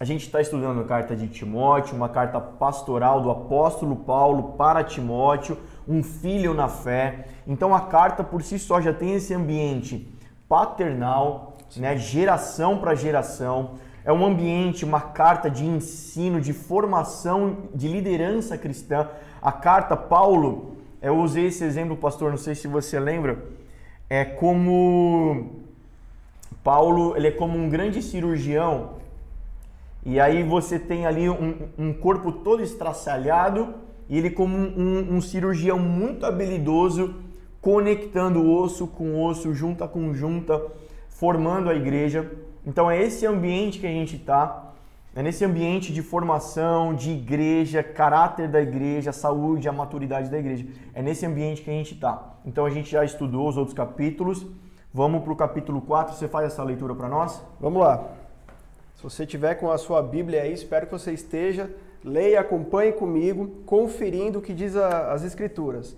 A gente está estudando a carta de Timóteo, uma carta pastoral do apóstolo Paulo para Timóteo, um filho na fé. Então a carta por si só já tem esse ambiente paternal, né, geração para geração. É um ambiente, uma carta de ensino, de formação, de liderança cristã. A carta Paulo, eu usei esse exemplo, pastor, não sei se você lembra, é como Paulo, ele é como um grande cirurgião e aí você tem ali um, um corpo todo estraçalhado e ele como um, um, cirurgião muito habilidoso, conectando osso com osso, junta com junta, formando a igreja. Então é esse ambiente que a gente está, é nesse ambiente de formação, de igreja, caráter da igreja, saúde, a maturidade da igreja. É nesse ambiente que a gente está. Então a gente já estudou os outros capítulos. Vamos para o capítulo 4. Você faz essa leitura para nós? Vamos lá. Se você tiver com a sua Bíblia aí, espero que você esteja. Leia, acompanhe comigo, conferindo o que diz a, as Escrituras.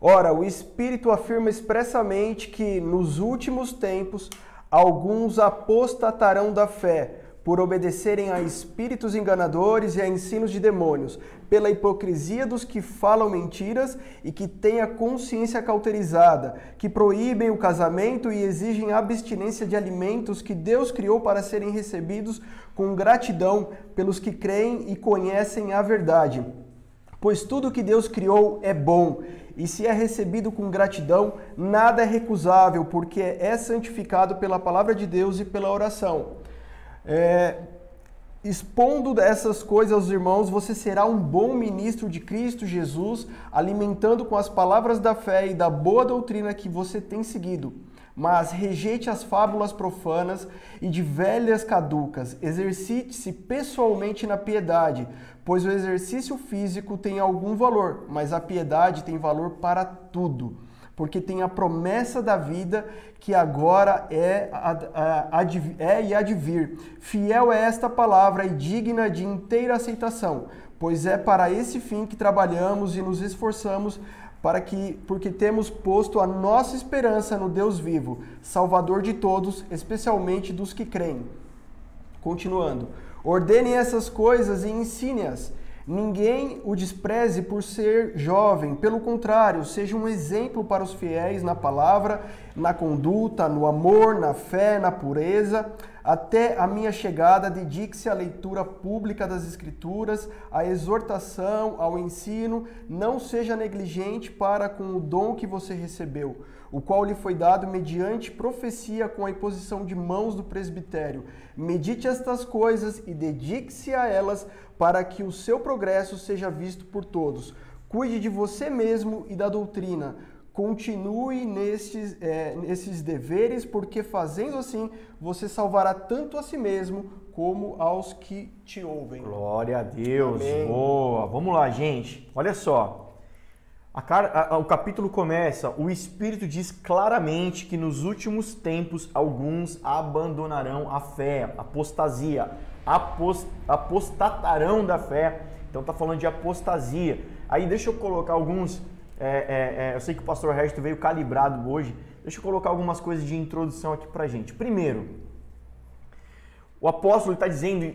Ora, o Espírito afirma expressamente que nos últimos tempos alguns apostatarão da fé por obedecerem a espíritos enganadores e a ensinos de demônios, pela hipocrisia dos que falam mentiras e que têm a consciência cauterizada, que proíbem o casamento e exigem abstinência de alimentos que Deus criou para serem recebidos com gratidão pelos que creem e conhecem a verdade. Pois tudo que Deus criou é bom, e se é recebido com gratidão, nada é recusável, porque é santificado pela palavra de Deus e pela oração. É, expondo dessas coisas aos irmãos, você será um bom ministro de Cristo Jesus, alimentando com as palavras da fé e da boa doutrina que você tem seguido. Mas rejeite as fábulas profanas e de velhas caducas. Exercite-se pessoalmente na piedade, pois o exercício físico tem algum valor, mas a piedade tem valor para tudo porque tem a promessa da vida que agora é, é e há de vir. Fiel é esta palavra e digna de inteira aceitação, pois é para esse fim que trabalhamos e nos esforçamos para que porque temos posto a nossa esperança no Deus vivo, Salvador de todos, especialmente dos que creem. Continuando. Ordene essas coisas e ensine-as Ninguém o despreze por ser jovem, pelo contrário, seja um exemplo para os fiéis na palavra, na conduta, no amor, na fé, na pureza. Até a minha chegada, dedique-se à leitura pública das Escrituras, à exortação, ao ensino. Não seja negligente para com o dom que você recebeu, o qual lhe foi dado mediante profecia com a imposição de mãos do presbitério. Medite estas coisas e dedique-se a elas para que o seu progresso seja visto por todos. Cuide de você mesmo e da doutrina. Continue nesses, é, nesses deveres, porque fazendo assim você salvará tanto a si mesmo como aos que te ouvem. Glória a Deus. Amém. Boa. Vamos lá, gente. Olha só. A, a, o capítulo começa, o Espírito diz claramente que nos últimos tempos alguns abandonarão a fé, apostasia apost, apostatarão da fé. Então tá falando de apostasia. Aí deixa eu colocar alguns. É, é, é, eu sei que o pastor Resto veio calibrado hoje. Deixa eu colocar algumas coisas de introdução aqui pra gente. Primeiro, o apóstolo está dizendo,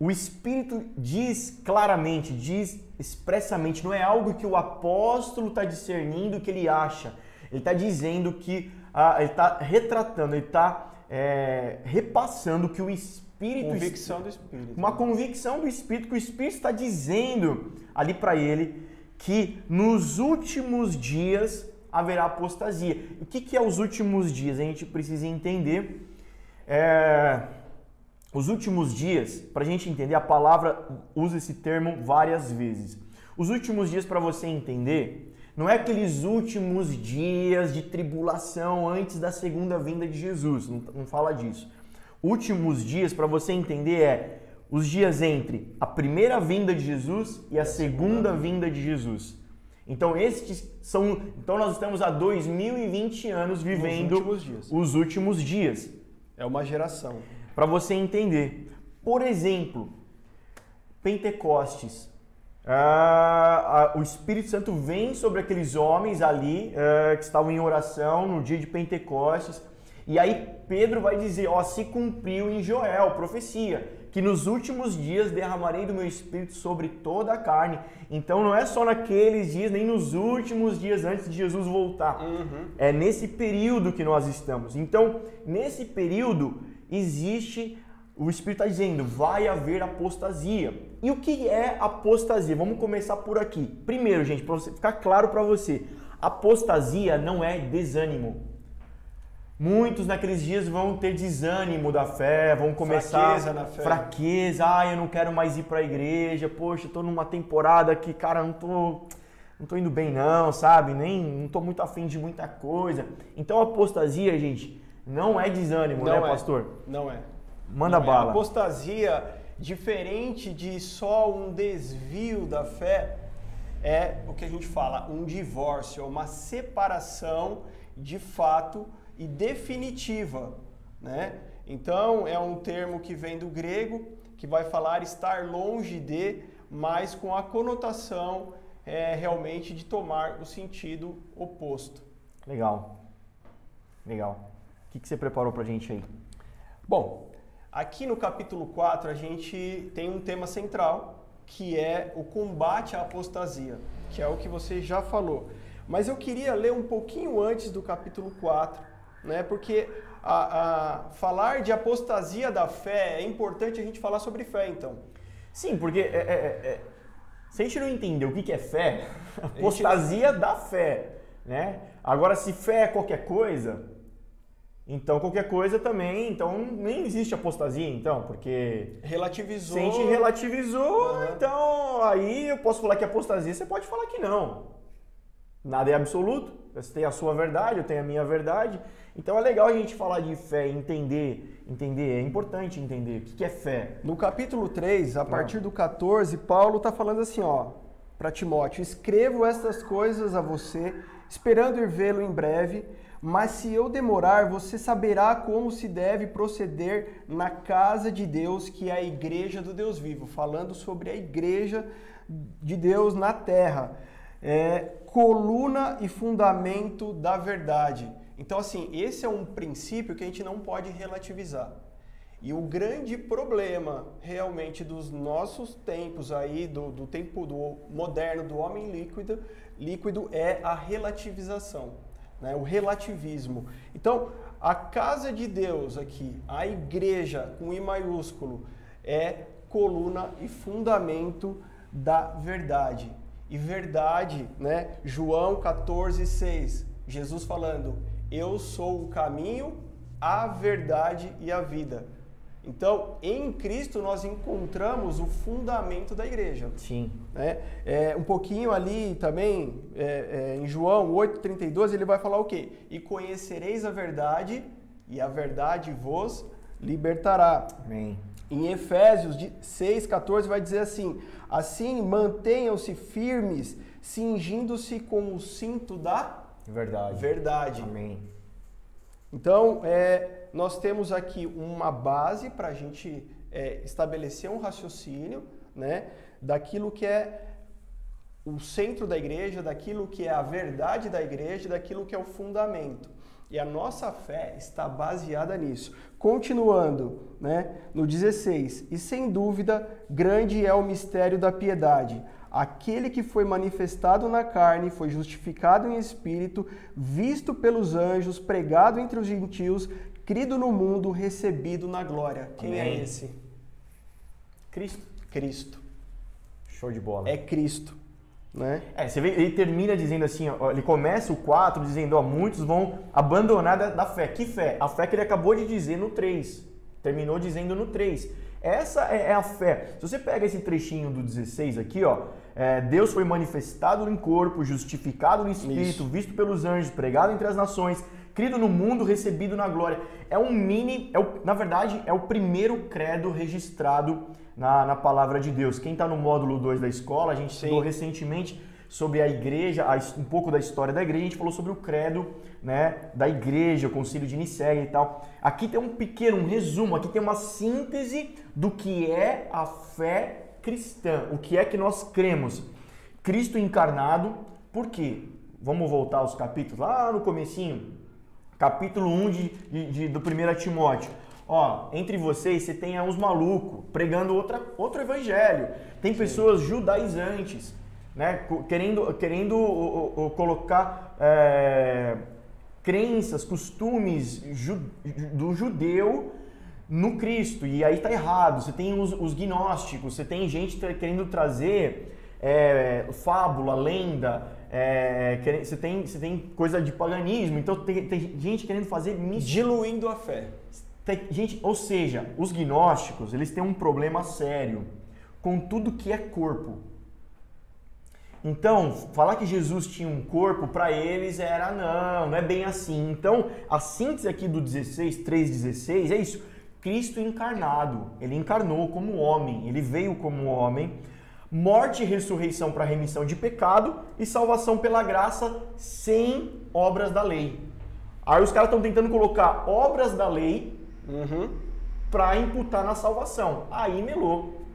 o Espírito diz claramente, diz expressamente, não é algo que o apóstolo está discernindo que ele acha. Ele está dizendo que, ah, ele está retratando, ele está é, repassando que o Espírito. Convicção do Espírito. Uma convicção do Espírito, que o Espírito está dizendo ali para ele que nos últimos dias haverá apostasia. O que, que é os últimos dias? A gente precisa entender. É, os últimos dias, para a gente entender, a palavra usa esse termo várias vezes. Os últimos dias, para você entender, não é aqueles últimos dias de tribulação antes da segunda vinda de Jesus, não, não fala disso últimos dias, para você entender, é os dias entre a primeira vinda de Jesus e a segunda vinda de Jesus. Então estes são, então nós estamos há 2020 anos vivendo últimos os últimos dias. É uma geração. Para você entender. Por exemplo, Pentecostes. Ah, o Espírito Santo vem sobre aqueles homens ali ah, que estavam em oração no dia de Pentecostes. E aí Pedro vai dizer, ó, se cumpriu em Joel, profecia, que nos últimos dias derramarei do meu espírito sobre toda a carne. Então não é só naqueles dias, nem nos últimos dias antes de Jesus voltar. Uhum. É nesse período que nós estamos. Então, nesse período existe o Espírito está dizendo, vai haver apostasia. E o que é apostasia? Vamos começar por aqui. Primeiro, gente, para ficar claro para você, apostasia não é desânimo. Muitos naqueles dias vão ter desânimo da fé, vão começar fraqueza na fé. fraqueza, ah, eu não quero mais ir para a igreja, poxa, estou numa temporada que, cara, não tô não tô indo bem não, sabe? Nem não tô muito afim de muita coisa. Então apostasia, gente, não é desânimo, Não né, é. pastor? Não é. Manda Não é. bala. Apostasia, diferente de só um desvio da fé, é o que a gente fala, um divórcio, é uma separação de fato e definitiva, né? Então, é um termo que vem do grego, que vai falar estar longe de, mas com a conotação é, realmente de tomar o sentido oposto. Legal. Legal. O que, que você preparou pra gente aí? Bom, aqui no capítulo 4 a gente tem um tema central que é o combate à apostasia, que é o que você já falou. Mas eu queria ler um pouquinho antes do capítulo 4, né? Porque a, a- falar de apostasia da fé é importante a gente falar sobre fé, então. Sim, porque é, é- é- é- se a gente não entender o que, que é fé, apostasia da fé, né? Agora, se fé é qualquer coisa, então qualquer coisa também, então nem existe apostasia, então, porque Relativizou. se a gente relativizou, Aham. então aí eu posso falar que é apostasia, você pode falar que não. Nada é absoluto. Você tem a sua verdade, eu tenho a minha verdade. Então é legal a gente falar de fé, entender, entender, é importante entender o que que é fé. No capítulo 3, a partir do 14, Paulo está falando assim, ó, para Timóteo: Escrevo estas coisas a você, esperando ir vê-lo em breve, mas se eu demorar, você saberá como se deve proceder na casa de Deus, que é a igreja do Deus vivo, falando sobre a igreja de Deus na terra. É, coluna e fundamento da verdade. Então, assim, esse é um princípio que a gente não pode relativizar. E o grande problema realmente dos nossos tempos aí, do, do tempo do moderno, do homem líquido, líquido é a relativização, né? o relativismo. Então, a casa de Deus aqui, a igreja com I maiúsculo, é coluna e fundamento da verdade. E verdade, né? João 14, 6, Jesus falando, eu sou o caminho, a verdade e a vida. Então, em Cristo nós encontramos o fundamento da igreja. Sim. né? É, um pouquinho ali também, é, é, em João 8,32, ele vai falar o quê? E conhecereis a verdade, e a verdade vos libertará. Amém. Em Efésios 6,14 vai dizer assim: Assim mantenham-se firmes, cingindo-se com o cinto da Verdade. verdade. Amém. Então, é, nós temos aqui uma base para a gente é, estabelecer um raciocínio né, daquilo que é o centro da igreja, daquilo que é a verdade da igreja, daquilo que é o fundamento. E a nossa fé está baseada nisso. Continuando, né, no 16: E sem dúvida, grande é o mistério da piedade. Aquele que foi manifestado na carne, foi justificado em espírito, visto pelos anjos, pregado entre os gentios, crido no mundo, recebido na glória. Quem Amém. é esse? Cristo. Cristo. Show de bola. É Cristo, né? É, você vê, ele termina dizendo assim, ó, ele começa o 4 dizendo, ó, muitos vão abandonar da, da fé. Que fé? A fé que ele acabou de dizer no 3. Terminou dizendo no 3. Essa é, é a fé. Se você pega esse trechinho do 16 aqui, ó, é, Deus foi manifestado em corpo, justificado no Espírito, Isso. visto pelos anjos, pregado entre as nações, crido no mundo, recebido na glória. É um mini, é o, na verdade, é o primeiro credo registrado na, na palavra de Deus. Quem está no módulo 2 da escola, a gente Sim. estudou recentemente sobre a igreja, um pouco da história da igreja, a gente falou sobre o credo né, da igreja, o concílio de Nicéia e tal. Aqui tem um pequeno, um resumo, aqui tem uma síntese do que é a fé cristã, o que é que nós cremos. Cristo encarnado, por quê? Vamos voltar aos capítulos, lá no comecinho, capítulo 1 de, de- de- do 1 Timóteo. Ó, entre vocês você tem uns malucos pregando outra, outro evangelho. Tem pessoas judaizantes, né? Querendo, querendo colocar é, crenças, costumes ju, do judeu no Cristo. E aí tá errado. Você tem os, os gnósticos, você tem gente querendo trazer é, fábula, lenda, é, você, tem, você tem coisa de paganismo, então tem, tem gente querendo fazer místico. Diluindo a fé. Tem, gente, ou seja, os gnósticos, eles têm um problema sério com tudo que é corpo. Então, falar que Jesus tinha um corpo, para eles era não, não é bem assim. Então, a síntese aqui do 16, 3,16 é isso. Cristo encarnado, ele encarnou como homem, ele veio como homem, morte e ressurreição para remissão de pecado e salvação pela graça sem obras da lei. Aí os caras estão tentando colocar obras da lei uhum. para imputar na salvação. Aí melou.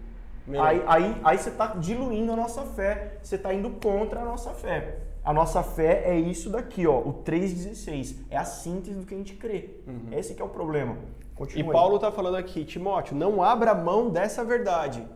melou. Aí, aí, aí você está diluindo a nossa fé, você está indo contra a nossa fé. A nossa fé é isso daqui, ó, o 3,16. É a síntese do que a gente crê. Uhum. Esse que é o problema. Continue. E Paulo está falando aqui, Timóteo, não abra mão dessa verdade.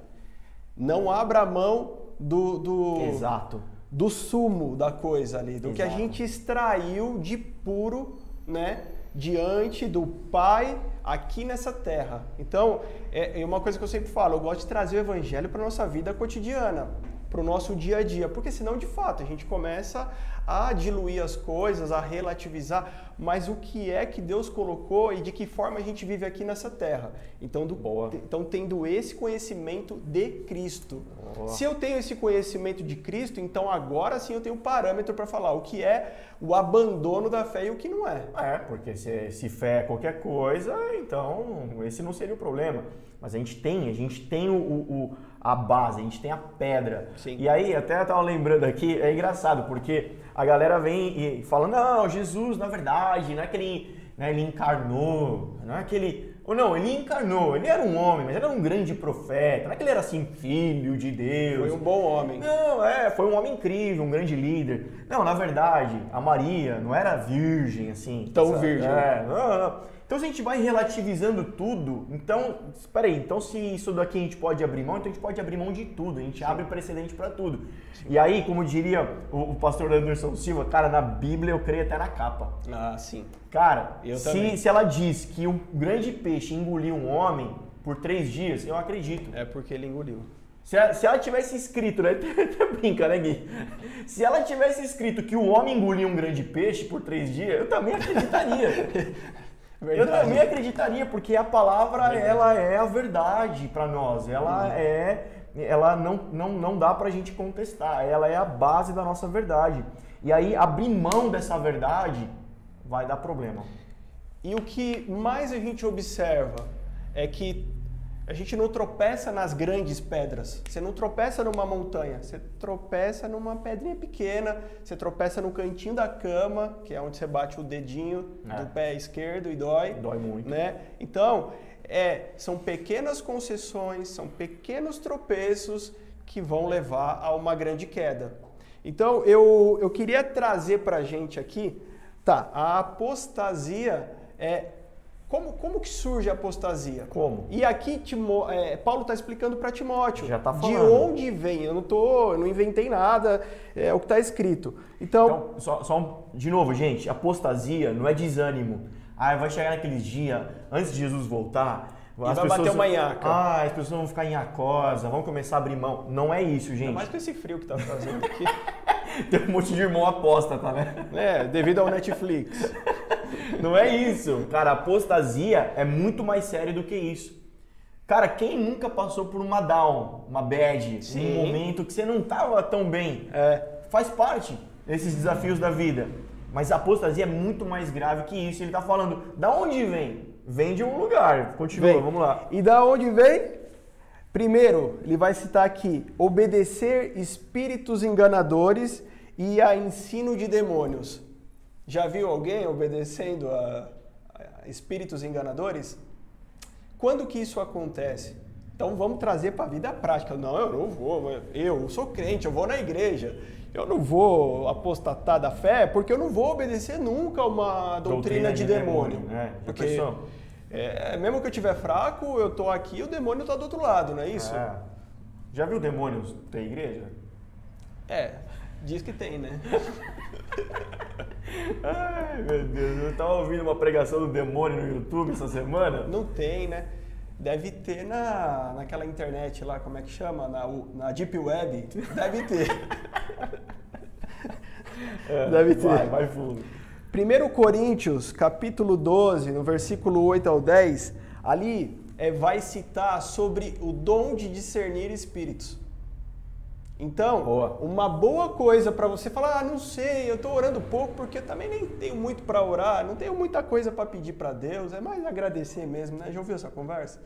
Não abra mão do, do, Exato. do sumo da coisa ali, do Exato. que a gente extraiu de puro, né? Diante do Pai aqui nessa terra. Então, é, é uma coisa que eu sempre falo, eu gosto de trazer o evangelho para nossa vida cotidiana para o nosso dia a dia, porque senão de fato a gente começa a diluir as coisas, a relativizar, mas o que é que Deus colocou e de que forma a gente vive aqui nessa terra. Então, do, Boa. então tendo esse conhecimento de Cristo. Boa. Se eu tenho esse conhecimento de Cristo, então agora sim eu tenho parâmetro para falar o que é o abandono da fé e o que não é. É, porque se, se fé é qualquer coisa, então esse não seria o problema. Mas a gente tem, a gente tem o, o a base, a gente tem a pedra. Sim. E aí, até eu tava lembrando aqui, é engraçado, porque a galera vem e fala, não, Jesus, na verdade, não é que ele, né, ele encarnou, não é que ele... Ou não, ele encarnou, ele era um homem, mas era um grande profeta, não é que ele era assim, filho de Deus. Foi um bom homem. Não, é, foi um homem incrível, um grande líder. Não, na verdade, a Maria não era virgem, assim. Tão sabe? virgem. É, não, não. Então, se a gente vai relativizando tudo, então, espera aí, então se isso daqui a gente pode abrir mão, então a gente pode abrir mão de tudo, a gente Sim. abre precedente para tudo. Sim. E aí, como diria o, o, pastor Anderson Silva, cara, na Bíblia eu creio até na capa. Ah, sim. Cara, se, se ela diz que um grande peixe engoliu um homem por três dias, eu acredito. É porque ele engoliu. Se ela, se ela tivesse escrito, né? Até brinca, né, Gui? Se ela tivesse escrito que o homem engoliu um grande peixe por três dias, eu também acreditaria. Verdade. Eu também acreditaria, porque a palavra verdade. ela é a verdade para nós. Ela uhum. é, ela não, não, não dá para a gente contestar. Ela é a base da nossa verdade. E aí abrir mão dessa verdade vai dar problema. E o que mais a gente observa é que a gente não tropeça nas grandes pedras. Você não tropeça numa montanha. Você tropeça numa pedrinha pequena. Você tropeça no cantinho da cama, que é onde você bate o dedinho é. do pé esquerdo e dói. Dói muito. Né? Então, é, são pequenas concessões, são pequenos tropeços que vão levar a uma grande queda. Então, eu, eu queria trazer para a gente aqui, tá, a apostasia é como, como que surge a apostasia? Como? E aqui Timó, é, Paulo está explicando para Timóteo. Já está falando. De onde vem? Eu não tô, eu não inventei nada, é o que está escrito. Então, então só, só um, de novo, gente, apostasia não é desânimo. Ah, vai chegar naqueles dias, antes de Jesus voltar, e as vai pessoas, bater uma nhaca. Ah, as pessoas vão ficar nhacosa, vão começar a abrir mão. Não é isso, gente. Ainda mais com esse frio que tá fazendo aqui. Tem um monte de irmão aposta, tá né? É, devido ao Netflix. Não é isso. Cara, apostasia é muito mais sério do que isso. Cara, quem nunca passou por uma down, uma bad, Sim. um momento que você não tava tão bem? É, faz parte desses desafios da vida. Mas a apostasia é muito mais grave que isso. Ele tá falando, da onde vem? Vem de um lugar. Continua, vem. vamos lá. E da onde vem? Primeiro, ele vai citar aqui: obedecer espíritos enganadores e a ensino de demônios. Já viu alguém obedecendo a, a espíritos enganadores? Quando que isso acontece? Então vamos trazer para a vida prática. Não, eu não vou. Eu sou crente, eu vou na igreja. Eu não vou apostatar da fé porque eu não vou obedecer nunca uma doutrina, doutrina de, de, demônio. demônio né? porque É, mesmo que eu estiver fraco, eu tô aqui, o demônio tá do outro lado, não é isso? É. Já viu demônios da igreja? É, diz que tem, né? Ai, meu Deus, eu tava ouvindo uma pregação do demônio no YouTube essa semana. Não tem, né? Deve ter na, naquela internet lá, como é que chama? Na, na Deep Web. Deve ter. É, Deve ter. Vai, vai fundo. 1 Coríntios, capítulo 12, no versículo 8 ao 10, ali é, vai citar sobre o dom de discernir espíritos. Então, Boa. uma boa coisa para você falar, ah, não sei, eu estou orando pouco porque eu também nem tenho muito para orar, não tenho muita coisa para pedir para Deus, é mais agradecer mesmo, né? Já ouviu essa conversa?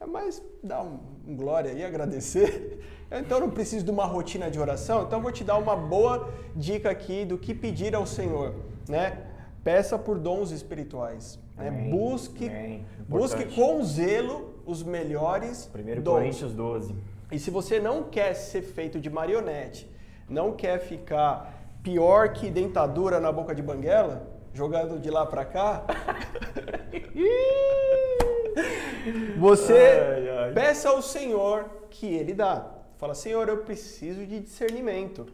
É mais dar um, um glória e agradecer. Então eu não preciso de uma rotina de oração, então eu vou te dar uma boa dica aqui do que pedir ao Senhor, né? Peça por dons espirituais. Né? Amém. Busque, Amém. busque com zelo os melhores 1 dons. Coríntios 12. E se você não quer ser feito de marionete, não quer ficar pior que dentadura na boca de banguela, jogando de lá pra cá, você Ai, ai. peça ao Senhor que Ele dá. Fala, Senhor, eu preciso de discernimento.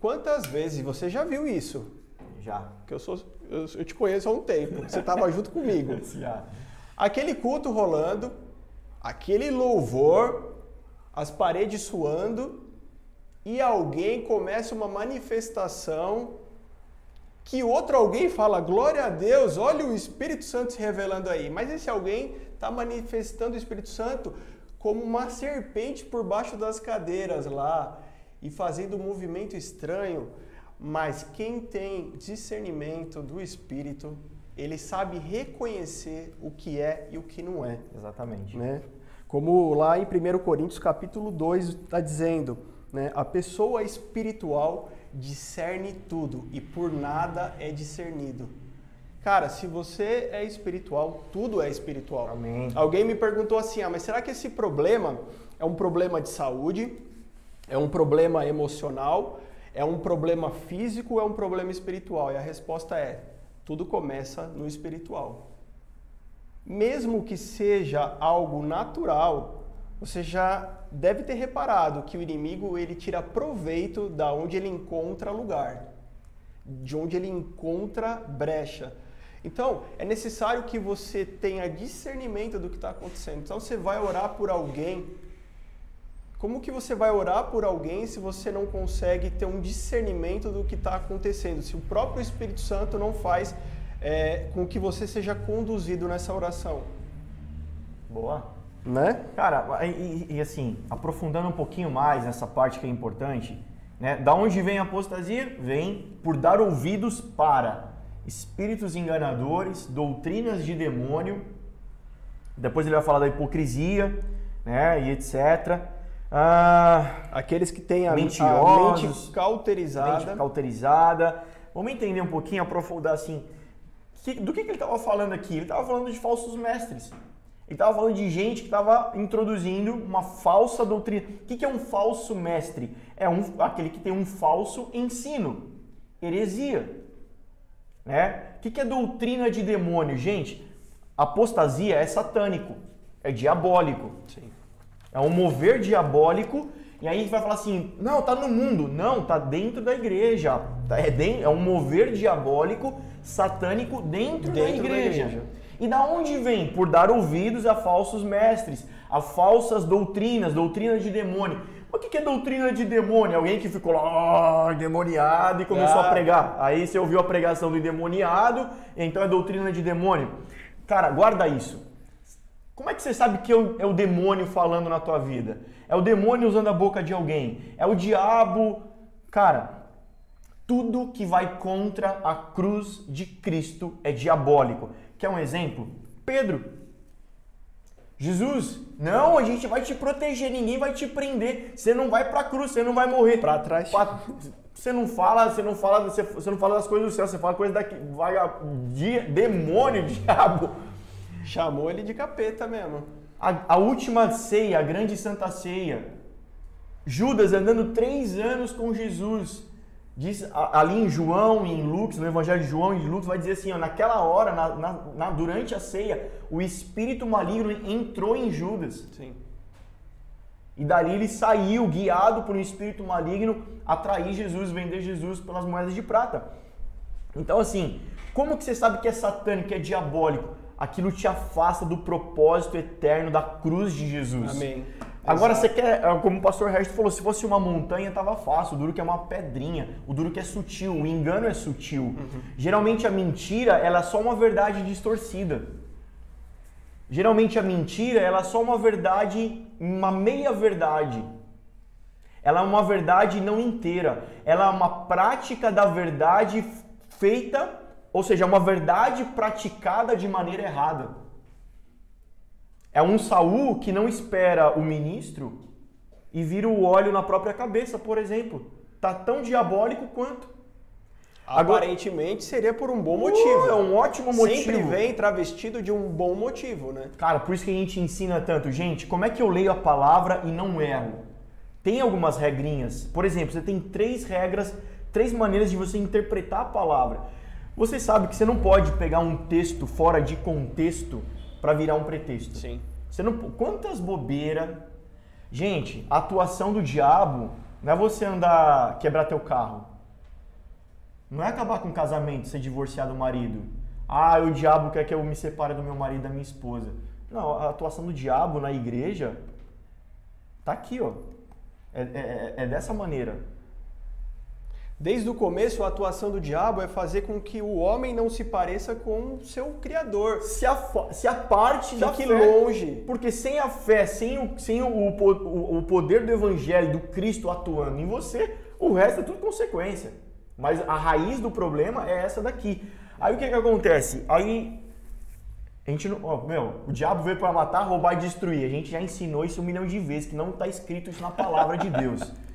Quantas vezes você já viu isso? Já. Que eu sou, eu, eu te conheço há um tempo. Você estava junto comigo. Já. Aquele culto rolando, aquele louvor, as paredes suando e alguém começa uma manifestação que outro alguém fala glória a Deus, olha o Espírito Santo se revelando aí. Mas esse alguém está manifestando o Espírito Santo como uma serpente por baixo das cadeiras lá e fazendo um movimento estranho. Mas quem tem discernimento do Espírito, ele sabe reconhecer o que é e o que não é Exatamente. né? Como lá em 1 Coríntios capítulo 2 está dizendo, né? A pessoa espiritual discerne tudo e por nada é discernido. Cara, se você é espiritual, tudo é espiritual. Amém. Alguém me perguntou assim: ah, mas será que esse problema é um problema de saúde? É um problema emocional? É um problema físico ou é um problema espiritual? E a resposta é: tudo começa no espiritual. Mesmo que seja algo natural, você já deve ter reparado que o inimigo ele tira proveito da onde ele encontra lugar, de onde ele encontra brecha. Então, é necessário que você tenha discernimento do que está acontecendo. Então, você vai orar por alguém. Como que você vai orar por alguém se você não consegue ter um discernimento do que está acontecendo? Se o próprio Espírito Santo não faz é, com que você seja conduzido nessa oração, Boa. né? Cara, e, e, assim, aprofundando um pouquinho mais nessa parte que é importante, né? Da onde vem a apostasia? Vem por dar ouvidos para espíritos enganadores, doutrinas de demônio. Depois ele vai falar da hipocrisia, né? E etc. Ah, Aqueles que têm a, a Mentirosos, mente cauterizada. mente cauterizada. Vamos entender um pouquinho, aprofundar assim. Que- do que, que ele estava falando aqui? Ele estava falando de falsos mestres. Ele estava falando de gente que estava introduzindo uma falsa doutrina. O que, que é um falso mestre? É um, aquele que tem um falso ensino, heresia. Né? O que, que é doutrina de demônio? Gente, apostasia é satânico, é diabólico. Sim. É um mover diabólico. E aí a gente vai falar assim, não, tá no mundo. Não, tá dentro da igreja. Tá- É, é um mover diabólico, satânico dentro, da, Dentro da igreja. igreja. E da onde vem? Por dar ouvidos a falsos mestres, a falsas doutrinas, doutrina de demônio. O que é doutrina de demônio? Alguém que ficou lá, "Ah, endemoniado e começou Ah. a pregar. Aí você ouviu a pregação do endemoniado, então é doutrina de demônio. Cara, guarda isso. Como é que você sabe que é o, demônio falando na tua vida? É o demônio usando a boca de alguém? É o diabo? Cara, tudo que vai contra a cruz de Cristo é diabólico. Quer um exemplo? Pedro. Jesus, não, a gente vai te proteger, ninguém vai te prender. Você não vai pra cruz, você não vai morrer. Pra trás. Pa- Você não fala, você não fala, você, não fala das coisas do céu, você fala coisas daqui, vaga, dia, demônio, diabo. Chamou ele de capeta mesmo. A, a última ceia, a grande santa ceia. Judas andando três anos com Jesus. Diz ali em João e em Lucas, no Evangelho de João e de Lucas, vai dizer assim: ó, naquela hora, na, na, na, durante a ceia, o espírito maligno entrou em Judas. Sim. E dali ele saiu, guiado por um espírito maligno, a trair Jesus, vender Jesus pelas moedas de prata. Então, assim, como que você sabe que é satânico, que é diabólico? Aquilo te afasta do propósito eterno da cruz de Jesus. Amém. Agora Exato. você quer, é, como o pastor Resto falou, se fosse uma montanha tava fácil, o duro que é uma pedrinha, o duro que é sutil, o engano é sutil. Uhum. Geralmente a mentira, ela é só uma verdade distorcida. Geralmente a mentira, ela é só uma verdade, uma meia verdade. Ela é uma verdade não inteira. Ela é uma prática da verdade feita, ou seja, uma verdade praticada de maneira errada. É um Saul que não espera o ministro e vira o óleo na própria cabeça, por exemplo. Tá tão diabólico quanto. Aparentemente seria por um bom motivo. Uh, é um ótimo motivo. Sempre vem travestido de um bom motivo, né? Cara, por isso que a gente ensina tanto. Gente, como é que eu leio a palavra e não erro? Tem algumas regrinhas. Por exemplo, você tem três regras, três maneiras de você interpretar a palavra. Você sabe que você não pode pegar um texto fora de contexto para virar um pretexto. Sim. Você não, quantas bobeiras. Gente, a atuação do diabo não é você andar quebrar teu carro. Não é acabar com o casamento, ser divorciado do marido. Ah, o diabo quer que eu me separe do meu marido e da minha esposa. Não, a atuação do diabo na igreja tá aqui, ó. É, é, é dessa maneira. Desde o começo, a atuação do diabo é fazer com que o homem não se pareça com o seu Criador. Se a, se a parte da fé, longe. Porque sem a fé, sem, o, sem o, o, o poder do Evangelho, do Cristo atuando em você, o resto é tudo consequência. Mas a raiz do problema é essa daqui. Aí o que, que acontece? Aí a gente não. Ó, meu, o diabo veio para matar, roubar e destruir. A gente já ensinou isso um milhão de vezes, que não está escrito isso na palavra de Deus.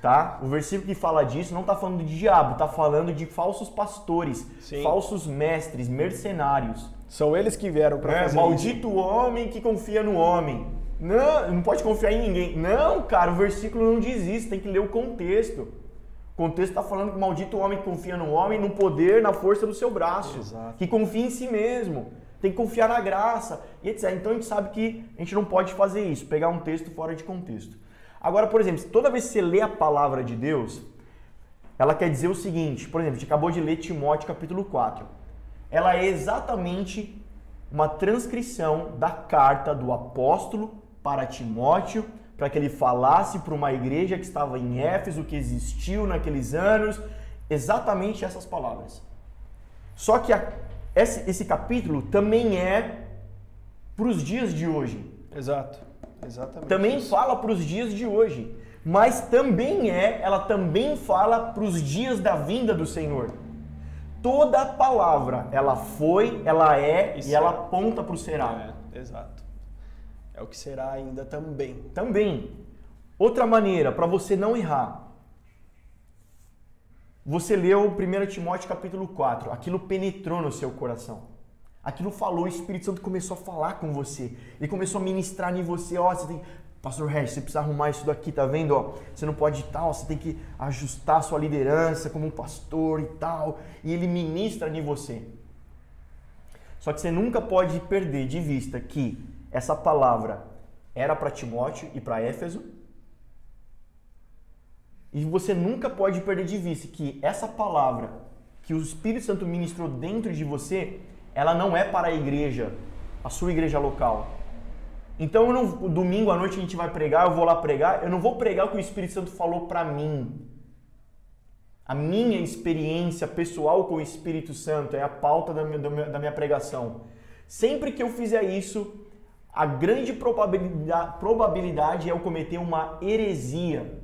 Tá? O versículo que fala disso não está falando de diabo, está falando de falsos pastores, Sim. falsos mestres, mercenários. São eles que vieram para é, fazer Maldito homem que confia no homem. Não, não pode confiar em ninguém. Não, cara, o versículo não diz isso, tem que ler o contexto. O contexto está falando que maldito homem que confia no homem, no poder, na força do seu braço. Exato. Que confia em si mesmo. Tem que confiar na graça e etc. Então a gente sabe que a gente não pode fazer isso, pegar um texto fora de contexto. Agora, por exemplo, toda vez que você lê a palavra de Deus, ela quer dizer o seguinte, por exemplo, a gente acabou de ler Timóteo capítulo 4. Ela é exatamente uma transcrição da carta do apóstolo para Timóteo, para que ele falasse para uma igreja que estava em Éfeso, que existiu naqueles anos, exatamente essas palavras. Só que a, esse, esse capítulo também é para os dias de hoje. Exato. Exatamente. Também isso. fala para os dias de hoje, mas também é, ela também fala para os dias da vinda do Senhor. Toda a palavra, ela foi, ela é e ela aponta para o será. É, exato. É o que será ainda também. Também. Outra maneira para você não errar. Você leu 1 Timóteo capítulo 4, aquilo penetrou no seu coração. Aquilo falou, o Espírito Santo começou a falar com você. Ele começou a ministrar em você, ó, você tem, Pastor Regis, você precisa arrumar isso daqui, tá vendo? Ó, você não pode tal, você tem que ajustar a sua liderança como um pastor e tal. E ele ministra em você. Só que você nunca pode perder de vista que essa palavra era para Timóteo e para Éfeso. E você nunca pode perder de vista que essa palavra que o Espírito Santo ministrou dentro de você ela não é para a igreja, a sua igreja local. Então, não, domingo à noite a gente vai pregar, eu vou lá pregar, eu não vou pregar o que o Espírito Santo falou para mim. A minha experiência pessoal com o Espírito Santo é a pauta da minha, da minha pregação. Sempre que eu fizer isso, a grande probabilidade, probabilidade é eu cometer uma heresia.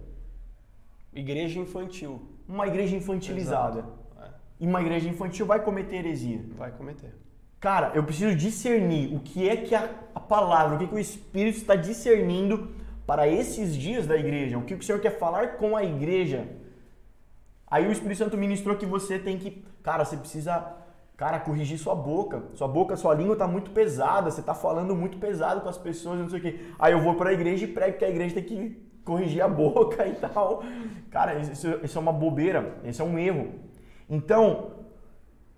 Igreja infantil. Uma igreja infantilizada. É. E uma igreja infantil vai cometer heresia. Vai cometer. Cara, eu preciso discernir o que é que a, a palavra, o que, que o Espírito está discernindo para esses dias da igreja, o que o Senhor quer falar com a igreja. Aí o Espírito Santo ministrou que você tem que, cara, você precisa, cara, corrigir sua boca. Sua boca, sua língua está muito pesada, você está falando muito pesado com as pessoas, não sei o quê. Aí eu vou para a igreja e prego que a igreja tem que corrigir a boca e tal. Cara, isso, isso é uma bobeira, isso é um erro. Então,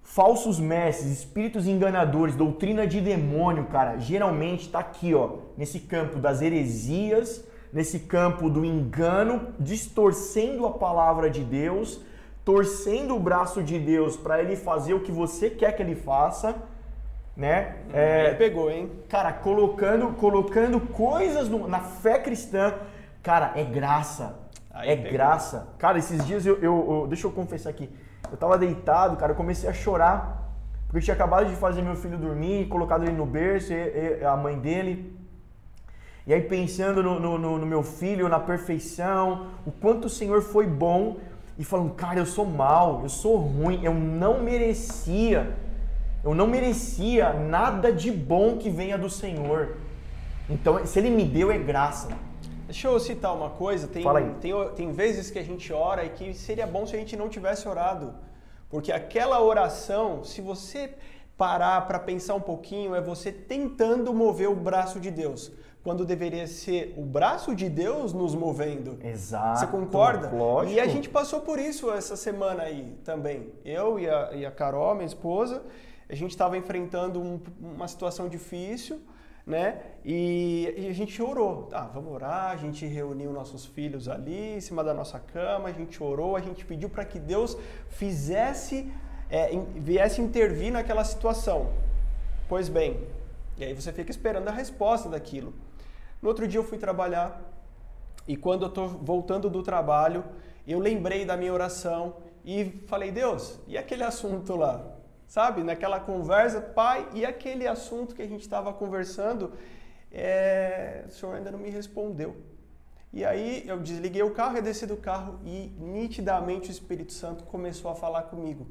falsos mestres, espíritos enganadores, doutrina de demônio, cara, geralmente está aqui, ó, nesse campo das heresias, nesse campo do engano, distorcendo a palavra de Deus, torcendo o braço de Deus para ele fazer o que você quer que ele faça, né? É, ele pegou, hein? Cara, colocando, colocando coisas no, na fé cristã, cara, é graça. Aí é pegou. graça. Cara, esses dias eu, eu, eu, deixa eu confessar aqui, eu tava deitado, cara, eu comecei a chorar porque eu tinha acabado de fazer meu filho dormir, colocado ele no berço, e, e, a mãe dele. E aí pensando no, no, no, meu filho, na perfeição, o quanto o Senhor foi bom, e falando, cara, eu sou mal, eu sou ruim, eu não merecia, eu não merecia nada de bom que venha do Senhor. Então, se Ele me deu, é graça. Deixa eu citar uma coisa, tem, tem, tem vezes que a gente ora e que seria bom se a gente não tivesse orado. Porque aquela oração, se você parar para pensar um pouquinho, é você tentando mover o braço de Deus quando deveria ser o braço de Deus nos movendo. Exato. Você concorda? Lógico. E a gente passou por isso essa semana aí também. Eu e a, e a Carol, minha esposa, a gente estava enfrentando um, uma situação difícil, né? E, e, a gente orou. Ah, vamos orar. A gente reuniu nossos filhos ali em cima da nossa cama. A gente orou. A gente pediu para que Deus fizesse, é, viesse intervir naquela situação. Pois bem, e aí você fica esperando a resposta daquilo. No outro dia eu fui trabalhar e quando eu estou voltando do trabalho, eu lembrei da minha oração e falei, Deus, e aquele assunto lá? Sabe, naquela conversa, pai, e aquele assunto que a gente estava conversando, é... o senhor ainda não me respondeu. E aí eu desliguei o carro, eu desci do carro e nitidamente o Espírito Santo começou a falar comigo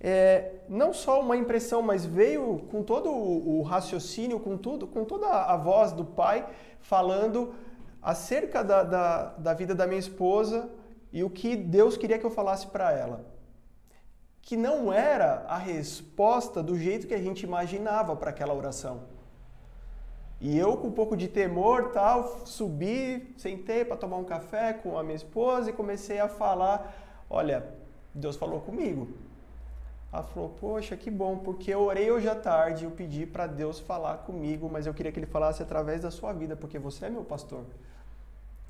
é, não só uma impressão, mas veio com todo o, o raciocínio, com tudo, com toda a voz do pai falando acerca da, da, da vida da minha esposa e o que Deus queria que eu falasse para ela. Que não era a resposta do jeito que a gente imaginava para aquela oração. E eu, com um pouco de temor, tal, subi, sentei para tomar um café com a minha esposa e comecei a falar: Olha, Deus falou comigo ela falou: Poxa, que bom, porque eu orei hoje à tarde, eu pedi para Deus falar comigo, mas eu queria que Ele falasse através da sua vida, porque você é meu pastor.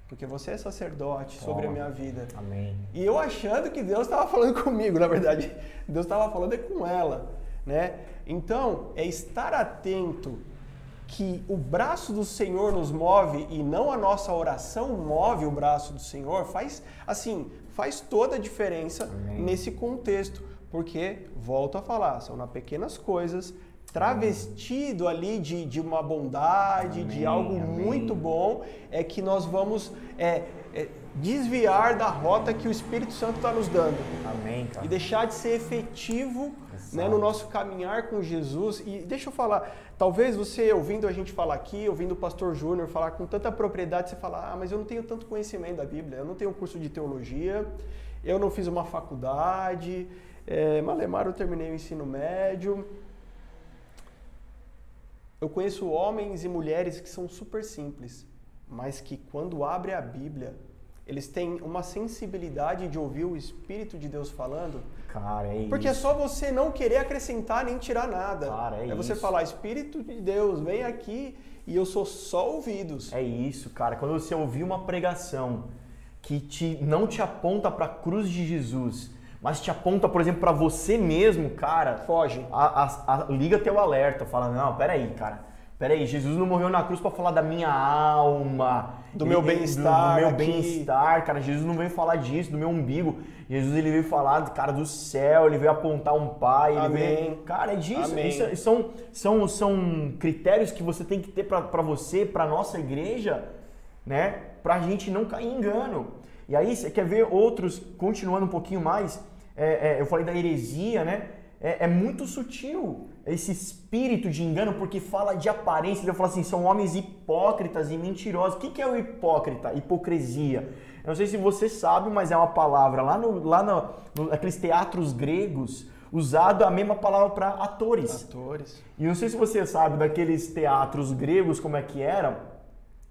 Porque você é sacerdote sobre a minha vida. Amém. E eu achando que Deus estava falando comigo, na verdade, Deus estava falando é com ela, né? Então, é estar atento que o braço do Senhor nos move e não a nossa oração move o braço do Senhor, faz assim, faz toda a diferença Amém. nesse contexto. Porque, volto a falar, são nas pequenas coisas, travestido ali de, de uma bondade, amém, de algo amém. muito bom, é que nós vamos é, é, desviar da rota que o Espírito Santo está nos dando. Amém, cara. E deixar de ser efetivo né, no nosso caminhar com Jesus. E deixa eu falar, talvez você ouvindo a gente falar aqui, ouvindo o pastor Júnior falar com tanta propriedade, você fala, ah, mas eu não tenho tanto conhecimento da Bíblia, eu não tenho um curso de teologia, eu não fiz uma faculdade, é, Malemar eu terminei o ensino médio. Eu conheço homens e mulheres que são super simples, mas que quando abre a Bíblia, eles têm uma sensibilidade de ouvir o Espírito de Deus falando. Cara, é Porque isso. é só você não querer acrescentar nem tirar nada. Cara, é, é você isso. falar, Espírito de Deus, vem aqui e eu sou só ouvidos. É isso, cara. Quando você ouvir uma pregação que te, não te aponta para a cruz de Jesus, mas te aponta, por exemplo, para você mesmo, cara, foge. A, a, a, liga teu alerta, fala: não, peraí, cara. Peraí, Jesus não morreu na cruz para falar da minha alma, do meu bem-estar, do, do, meu bem-estar, cara. Jesus não veio falar disso, do meu umbigo. Jesus ele veio falar, cara, do céu, ele veio apontar um pai, Amém. ele veio, cara, é disso. Isso, é, são, são, são critérios que você tem que ter para você, para nossa igreja, né? Pra gente não cair em engano. E aí, você quer ver outros, continuando um pouquinho mais, é, é, eu falei da heresia, né? É, é, muito sutil esse espírito de engano, porque fala de aparência. Ele fala assim: são homens hipócritas e mentirosos. O que, que é o hipócrita? Hipocrisia. Eu não sei se você sabe, mas é uma palavra lá, no, lá no, no naqueles teatros gregos usado a mesma palavra para atores. Atores. E não sei se você sabe daqueles teatros gregos como é que era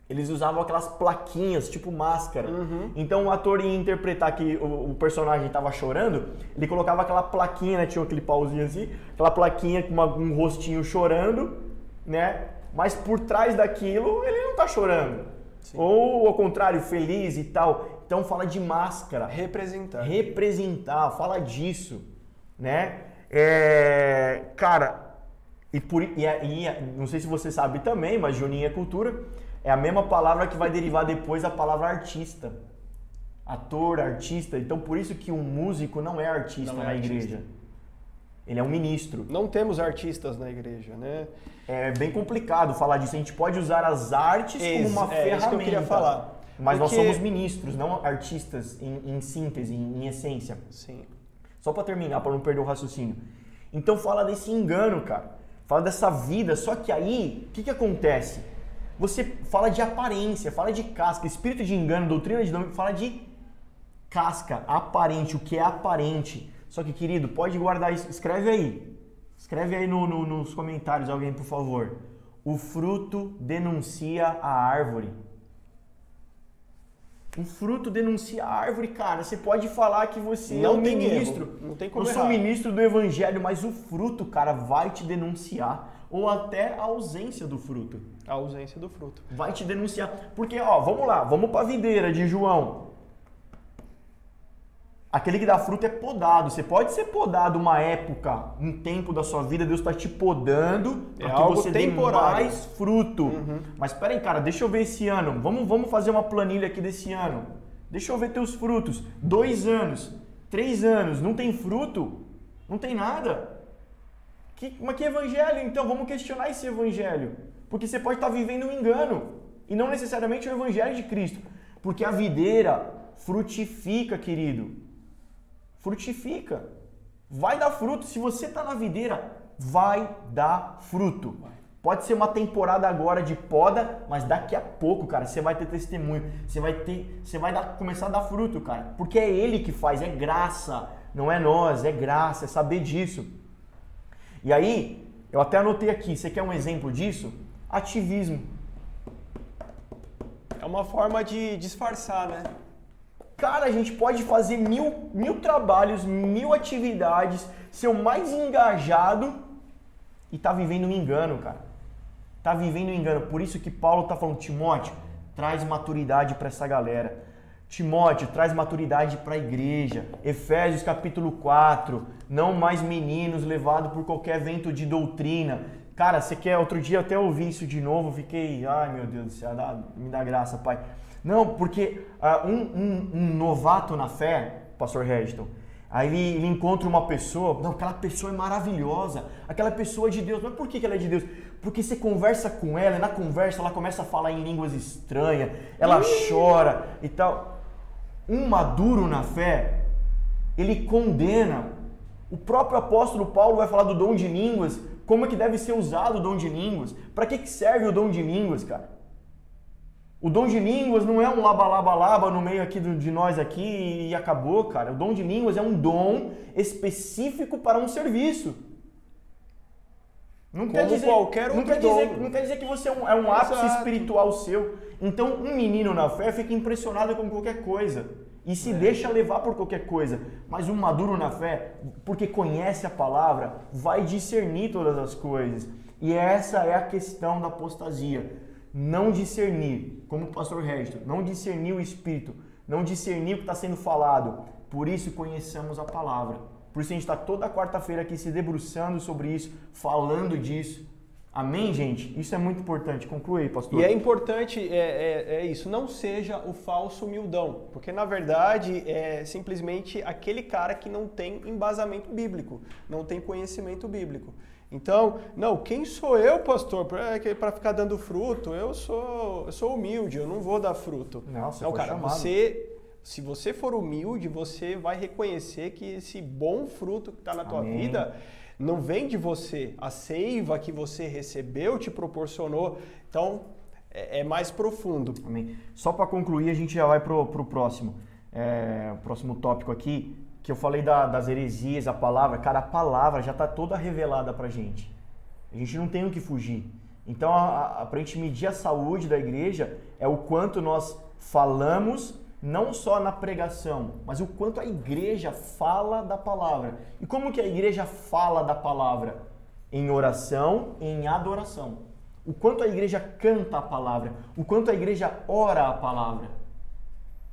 eles usavam aquelas plaquinhas, tipo máscara. Então o ator ia interpretar que o, o personagem estava chorando, ele colocava aquela plaquinha, né? Tinha aquele pauzinho assim, aquela plaquinha com uma- um rostinho chorando, né? Mas por trás daquilo ele não tá chorando. Ou ao contrário, feliz e tal. Então fala de máscara Representar. representar, fala disso, né? É, cara, e, por, e, a- e a- não sei se você sabe também, mas Juninho é cultura, é a mesma palavra que vai derivar depois a palavra artista. Ator, artista. Então por isso que um músico não é artista Não é na artista. igreja. Ele é um ministro. Não temos artistas na igreja, né? É bem complicado falar disso. A gente pode usar as artes como Ex- uma é, ferramenta. isso que eu queria falar. Mas nós Porque- somos ministros, não artistas em, em síntese, em, em essência. Sim. Só pra terminar, pra não perder o raciocínio. Então fala desse engano, cara. Fala dessa vida. Só que aí, o que, que acontece? Você fala de aparência, fala de casca. Espírito de engano, doutrina de nome, fala de casca, aparente, o que é aparente. Só que, querido, pode guardar isso. Escreve aí. Escreve aí no- no- nos comentários, alguém, por favor. O fruto denuncia a árvore. O fruto denuncia a árvore, cara. Você pode falar que você é Não um tem ministro. erro, não tem como Eu sou errar. ministro do evangelho, mas o fruto, cara, vai te denunciar. Ou até a ausência do fruto. A ausência do fruto. Vai te denunciar. Porque, ó, vamos lá, vamos pra videira de João. Aquele que dá fruto é podado. Você pode ser podado uma época, um tempo da sua vida, Deus está te podando É para que você dê temporário. mais fruto. Mas espera aí, cara, deixa eu ver esse ano. Vamos, vamos fazer uma planilha aqui desse ano. Deixa eu ver teus frutos. Dois anos, três anos, não tem fruto? Não tem nada? Que, mas que evangelho? Então vamos questionar esse evangelho. Porque você pode estar vivendo um engano. E não necessariamente o evangelho de Cristo. Porque a videira frutifica, querido. Frutifica. Vai dar fruto. Se você está na videira, vai dar fruto. Pode ser uma temporada agora de poda, mas daqui a pouco, cara, você vai ter testemunho. Você vai ter, você vai dar- começar a dar fruto, cara. Porque é ele que faz, é graça. Não é nós, é graça, é saber disso. E aí, eu até anotei aqui, você quer um exemplo disso? Ativismo. É uma forma de disfarçar, né? Cara, a gente pode fazer mil, mil trabalhos, mil atividades, ser o mais engajado e tá vivendo um engano, cara. Tá vivendo um engano. Por isso que Paulo tá falando, Timóteo, traz maturidade para essa galera. Timóteo, traz maturidade para a igreja. Efésios capítulo 4, não mais meninos levados por qualquer vento de doutrina. Cara, você quer, outro dia até ouvi isso de novo, fiquei, ai meu Deus do céu, dá- me dá graça, pai. Não, porque ah, um, um- um novato na fé, pastor Registon, aí ele, ele encontra uma pessoa, não, aquela pessoa é maravilhosa, aquela pessoa é de Deus, mas por que, que ela é de Deus? Porque você conversa com ela, e na conversa ela começa a falar em línguas estranhas, ela chora e tal. Um maduro na fé, ele condena. O próprio apóstolo Paulo vai falar do dom de línguas, como é que deve ser usado o dom de línguas, para que, que serve o dom de línguas, cara? O dom de línguas não é um laba-laba-laba no meio aqui do- de nós aqui e acabou, cara. O dom de línguas é um dom específico para um serviço. Não quer Como dizer, qualquer não outro quer dizer, dom. não quer dizer que você é um, é um ápice espiritual seu. Então, um menino na fé fica impressionado com qualquer coisa e se deixa levar por qualquer coisa. Mas um maduro na fé, porque conhece a palavra, vai discernir todas as coisas. E essa é a questão da apostasia. Não discernir, como o pastor Regis, não discernir o Espírito, não discernir o que está sendo falado. Por isso conheçamos a palavra. Por isso a gente está toda quarta-feira aqui se debruçando sobre isso, falando disso. Amém, gente? Isso é muito importante. Conclui aí, pastor. E é importante, é, é, é isso, não seja o falso humildão, porque na verdade é simplesmente aquele cara que não tem embasamento bíblico, não tem conhecimento bíblico. Então, não, quem sou eu, pastor, para ficar dando fruto? Eu sou, eu sou humilde, eu não vou dar fruto. Não, você não cara, chamado. você, se você for humilde, você vai reconhecer que esse bom fruto que está na tua Amém. vida não vem de você. A seiva que você recebeu te proporcionou. Então, é, é mais profundo. Amém. Só para concluir, a gente já vai pro, pro próximo, é, o próximo tópico aqui, que eu falei da- das heresias, a palavra. Cara, a palavra já está toda revelada pra gente. A gente não tem o que fugir. Então, a, a, pra gente medir a saúde da igreja é o quanto nós falamos não só na pregação, mas o quanto a igreja fala da palavra. E como que a igreja fala da palavra? Em oração, em adoração. O quanto a igreja canta a palavra, o quanto a igreja ora a palavra,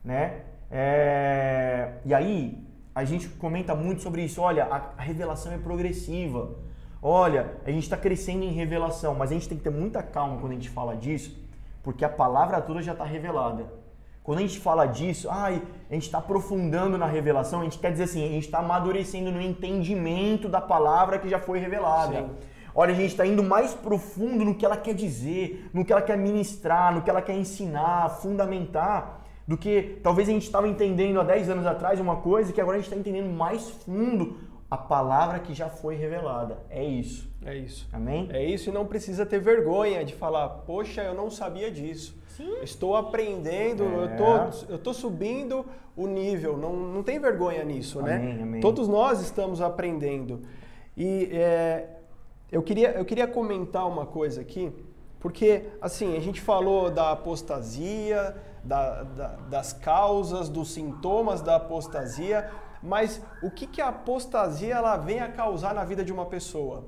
né? É... E aí a gente comenta muito sobre isso. Olha, a revelação é progressiva. Olha, a gente está crescendo em revelação, mas a gente tem que ter muita calma quando a gente fala disso, porque a palavra toda já está revelada. Quando a gente fala disso, ai, a gente está aprofundando na revelação, a gente quer dizer assim, a gente está amadurecendo no entendimento da palavra que já foi revelada. Sim. Olha, a gente está indo mais profundo no que ela quer dizer, no que ela quer ministrar, no que ela quer ensinar, fundamentar, do que talvez a gente estava entendendo há 10 anos atrás uma coisa que agora a gente está entendendo mais fundo a palavra que já foi revelada. É isso. É isso. Amém? É isso e não precisa ter vergonha de falar, poxa, eu não sabia disso. Sim. Estou aprendendo, é. eu, tô, eu tô subindo o nível. Não, não tem vergonha nisso, né? amém, né? Amém. Todos nós estamos aprendendo. E é, eu, queria, eu queria comentar uma coisa aqui, porque assim, a gente falou da apostasia, da, da, das causas, dos sintomas da apostasia, mas o que, que a apostasia ela vem a causar na vida de uma pessoa?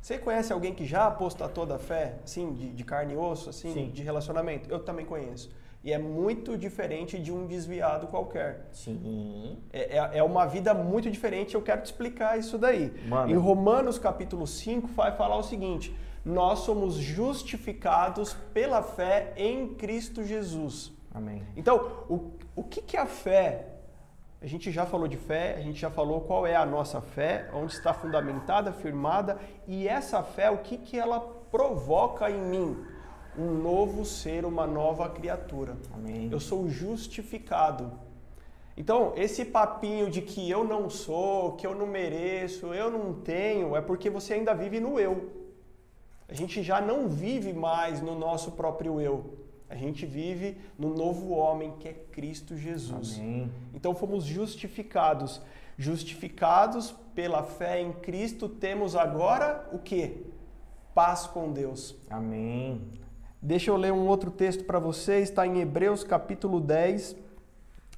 Você conhece alguém que já apostatou da fé, assim, de, de carne e osso, assim, Sim. de relacionamento? Eu também conheço. E é muito diferente de um desviado qualquer. Sim. É, é, é uma vida muito diferente, eu quero te explicar isso daí. Mano. Em Romanos capítulo 5 vai falar o seguinte: nós somos justificados pela fé em Cristo Jesus. Amém. Então, o, o que, que é a fé? A gente já falou de fé, a gente já falou qual é a nossa fé, onde está fundamentada, firmada, e essa fé, o que, que ela provoca em mim? Um novo ser, uma nova criatura. Amém. Eu sou justificado. Então, esse papinho de que eu não sou, que eu não mereço, eu não tenho, é porque você ainda vive no eu. A gente já não vive mais no nosso próprio eu. A gente vive no novo homem que é Cristo Jesus. Amém. Então fomos justificados. Justificados pela fé em Cristo, temos agora o que? Paz com Deus. Amém. Deixa eu ler um outro texto para vocês, está em Hebreus capítulo 10,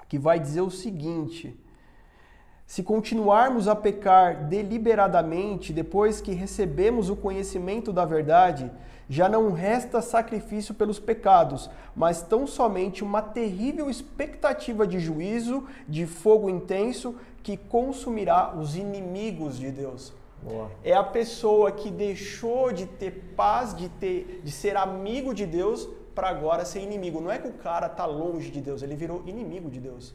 que vai dizer o seguinte: se continuarmos a pecar deliberadamente depois que recebemos o conhecimento da verdade, já não resta sacrifício pelos pecados, mas tão somente uma terrível expectativa de juízo, de fogo intenso que consumirá os inimigos de Deus. Boa. É a pessoa que deixou de ter paz, de ter, de ser amigo de Deus, para agora ser inimigo. Não é que o cara tá longe de Deus, ele virou inimigo de Deus.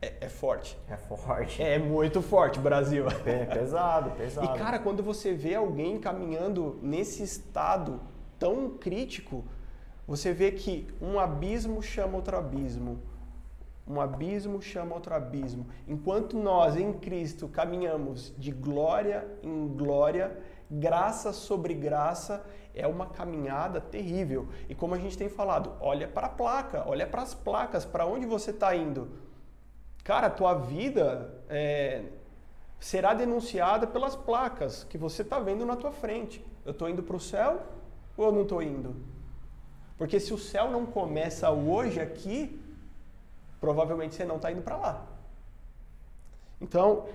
É, é, forte. É forte. É muito forte, Brasil. É pesado, pesado. E cara, quando você vê alguém caminhando nesse estado tão crítico, você vê que um abismo chama outro abismo. Um abismo chama outro abismo. Enquanto nós em Cristo caminhamos de glória em glória, graça sobre graça, é uma caminhada terrível. E como a gente tem falado, olha para a placa, olha para as placas, para onde você está indo cara, tua vida é, será denunciada pelas placas que você está vendo na tua frente. Eu estou indo para o céu ou eu não estou indo? Porque se o céu não começa hoje aqui, provavelmente você não está indo para lá. Então,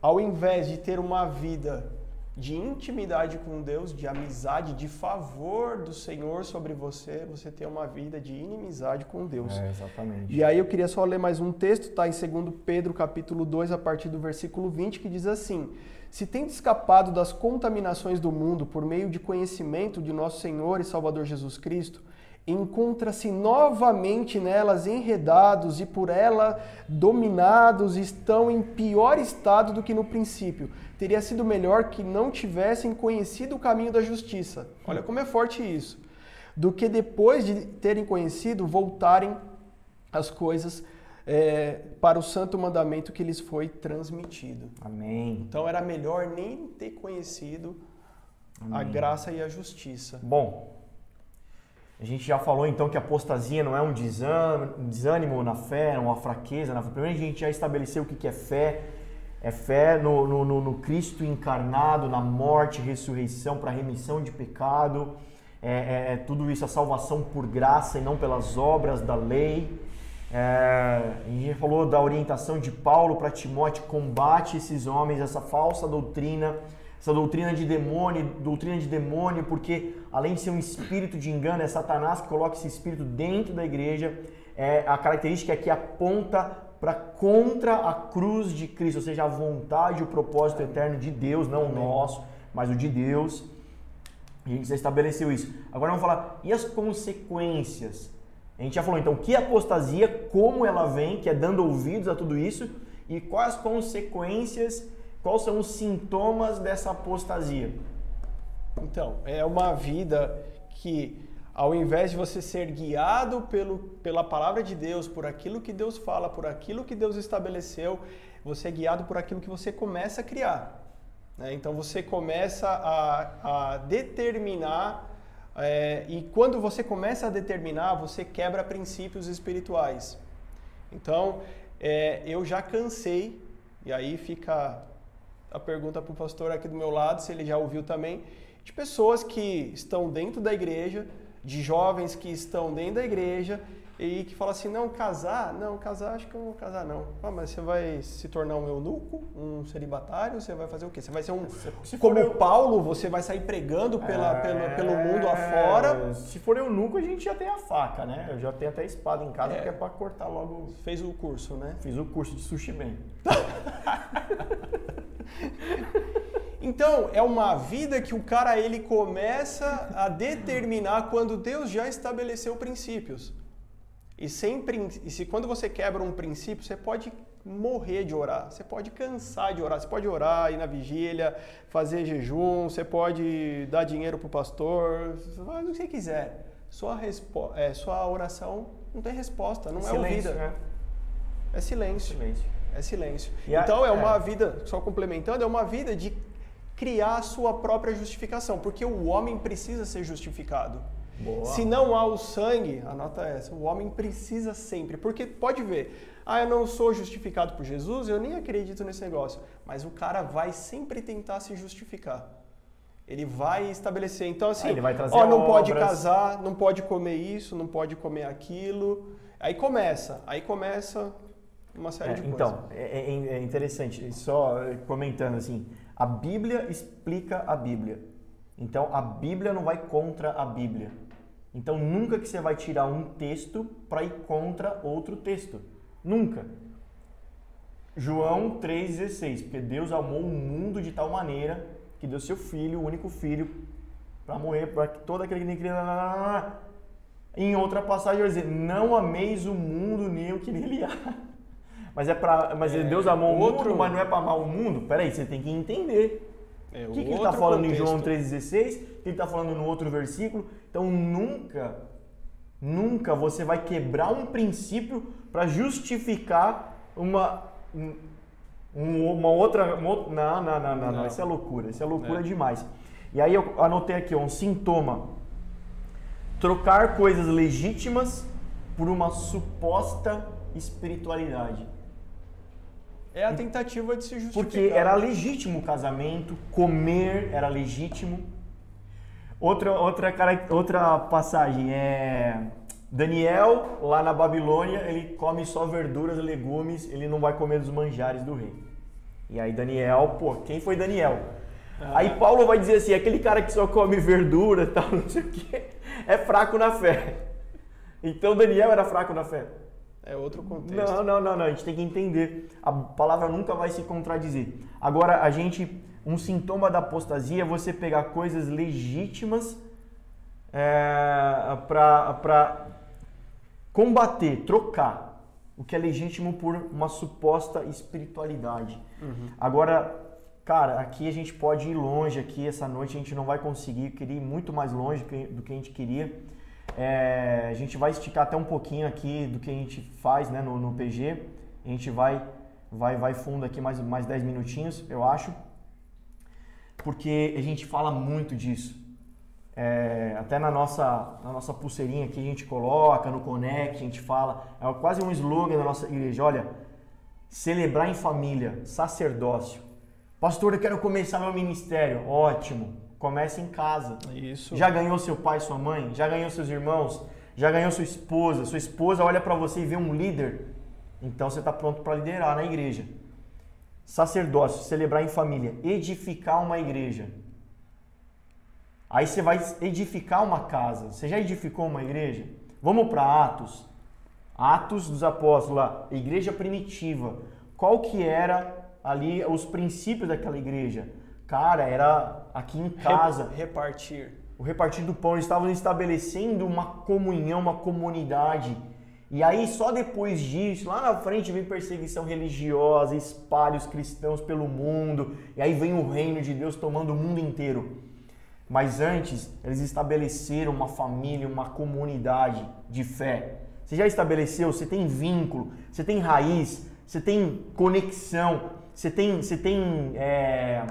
ao invés de ter uma vida de intimidade com Deus, de amizade, de favor do Senhor sobre você, você tem uma vida de inimizade com Deus. É, exatamente. E aí eu queria só ler mais um texto, tá em 2 Pedro, capítulo 2, a partir do versículo 20, que diz assim: Se tem escapado das contaminações do mundo por meio de conhecimento de nosso Senhor e Salvador Jesus Cristo, encontra-se novamente nelas enredados e por ela dominados, estão em pior estado do que no princípio. Teria sido melhor que não tivessem conhecido o caminho da justiça. Olha como é forte isso. Do que depois de terem conhecido, voltarem as coisas é, para o santo mandamento que lhes foi transmitido. Amém. Então era melhor nem ter conhecido Amém. a graça e a justiça. Bom, a gente já falou então que a apostasia não é um desânimo na fé, uma fraqueza. Na fé. Primeiro a gente já estabeleceu o que é fé. É fé no, no, no Cristo encarnado, na morte ressurreição para remissão de pecado. é, é, é tudo isso, a salvação por graça e não pelas obras da lei. É, a gente falou da orientação de Paulo para Timóteo, combate esses homens, essa falsa doutrina, essa doutrina de demônio, doutrina de demônio, porque além de ser um espírito de engano, é Satanás que coloca esse espírito dentro da igreja. É, a característica é que aponta para contra a cruz de Cristo, ou seja, a vontade e o propósito eterno de Deus, não o nosso, mas o de Deus. A gente já estabeleceu isso. Agora vamos falar, e as consequências? A gente já falou então que apostasia, como ela vem, que é dando ouvidos a tudo isso, e quais as consequências, quais são os sintomas dessa apostasia. Então, é uma vida que ao invés de você ser guiado pelo, pela palavra de Deus, por aquilo que Deus fala, por aquilo que Deus estabeleceu, você é guiado por aquilo que você começa a criar. Né? Então você começa a, a determinar é, e quando você começa a determinar, você quebra princípios espirituais. Então, é, eu já cansei, e aí fica a pergunta para o pastor aqui do meu lado, se ele já ouviu também, de pessoas que estão dentro da igreja, de jovens que estão dentro da igreja e que fala assim, não, casar, não, casar, acho que eu não vou casar não. Ah, mas você vai se tornar um eunuco, um celibatário, você vai fazer o quê? Você vai ser um, se como eu... Paulo, você vai sair pregando pela, é... pela, pelo mundo afora. Se for eunuco, a gente já tem a faca, né? Eu já tenho até espada em casa, é. que é pra cortar logo. Fez o curso, né? Fiz o curso de sushi bem. Então, é uma vida que o cara ele começa a determinar quando Deus já estabeleceu princípios. E, sempre, e se quando você quebra um princípio, você pode morrer de orar, você pode cansar de orar, você pode orar, ir na vigília, fazer jejum, você pode dar dinheiro para o pastor, faz o que você quiser. Sua, é, sua oração não tem resposta, não é, é ouvida. Né? É silêncio. silêncio. É silêncio. E então a, é uma é. vida, só complementando, é uma vida de criar a sua própria justificação, porque o homem precisa ser justificado. Boa. Se não há o sangue, anota essa, o homem precisa sempre, porque pode ver, ah, eu não sou justificado por Jesus, eu nem acredito nesse negócio, mas o cara vai sempre tentar se justificar. Ele vai estabelecer, então assim, ah, ó, não obras. pode casar, não pode comer isso, não pode comer aquilo. Aí começa, aí começa uma série é, de então, coisas. Então, é, é interessante, só comentando assim, a Bíblia explica a Bíblia. Então a Bíblia não vai contra a Bíblia. Então nunca que você vai tirar um texto para ir contra outro texto. Nunca. João 3,16, porque Deus amou o mundo de tal maneira que deu seu filho, o único filho, para morrer, para que todo aquele que nem. Em outra passagem vai dizer: Não ameis o mundo nem o que nele há. Mas é para, mas é, Deus amou o mundo, mas não é para amar o mundo. Peraí, você tem que entender. É, o que, que ele está falando contexto. em João 3,16? O que ele está falando no outro versículo? Então nunca, nunca você vai quebrar um princípio para justificar uma, um, uma, outra, uma. Não, não, não, não, não, Isso é loucura. Isso é loucura é. demais. E aí eu anotei aqui ó, um sintoma. Trocar coisas legítimas por uma suposta espiritualidade. É a tentativa de se justificar. Porque era legítimo o casamento, comer era legítimo. Outra, outra, outra passagem é Daniel, lá na Babilônia, ele come só verduras e legumes, ele não vai comer dos manjares do rei. E aí Daniel, pô, quem foi Daniel? Ah. Aí Paulo vai dizer assim, aquele cara que só come verdura e tal, não sei o quê, é fraco na fé. Então Daniel era fraco na fé. É outro contexto. Não, não, não, não. A gente tem que entender. A palavra nunca vai se contradizer. Agora, a gente. Um sintoma da apostasia é você pegar coisas legítimas é, para combater, trocar o que é legítimo por uma suposta espiritualidade. Uhum. Agora, cara, aqui a gente pode ir longe. Aqui essa noite a gente não vai conseguir. queria ir muito mais longe do que a gente queria. É, a gente vai esticar até um pouquinho aqui do que a gente faz né, no, no PG. A gente vai, vai, vai fundo aqui mais, mais 10 minutinhos, eu acho. Porque a gente fala muito disso. É, até na nossa, na nossa pulseirinha aqui a gente coloca, no Connect a gente fala. É quase um slogan da nossa igreja. Olha, celebrar em família, sacerdócio. Pastor, eu quero começar meu ministério. Ótimo. Começa em casa. Isso. Já ganhou seu pai, sua mãe? Já ganhou seus irmãos? Já ganhou sua esposa? Sua esposa olha para você e vê um líder? Então você está pronto para liderar na igreja. Sacerdócio, celebrar em família, edificar uma igreja. Aí você vai edificar uma casa. Você já edificou uma igreja? Vamos para Atos. Atos dos Apóstolos, lá, igreja primitiva. Qual que era ali os princípios daquela igreja? Cara, era aqui em casa. Repartir. O repartir do pão, eles estavam estabelecendo uma comunhão, uma comunidade. E aí, só depois disso, lá na frente vem perseguição religiosa, espalha os cristãos pelo mundo, e aí vem o reino de Deus tomando o mundo inteiro. Mas antes, eles estabeleceram uma família, uma comunidade de fé. Você já estabeleceu, você tem vínculo, você tem raiz, você tem conexão, você tem, você tem é,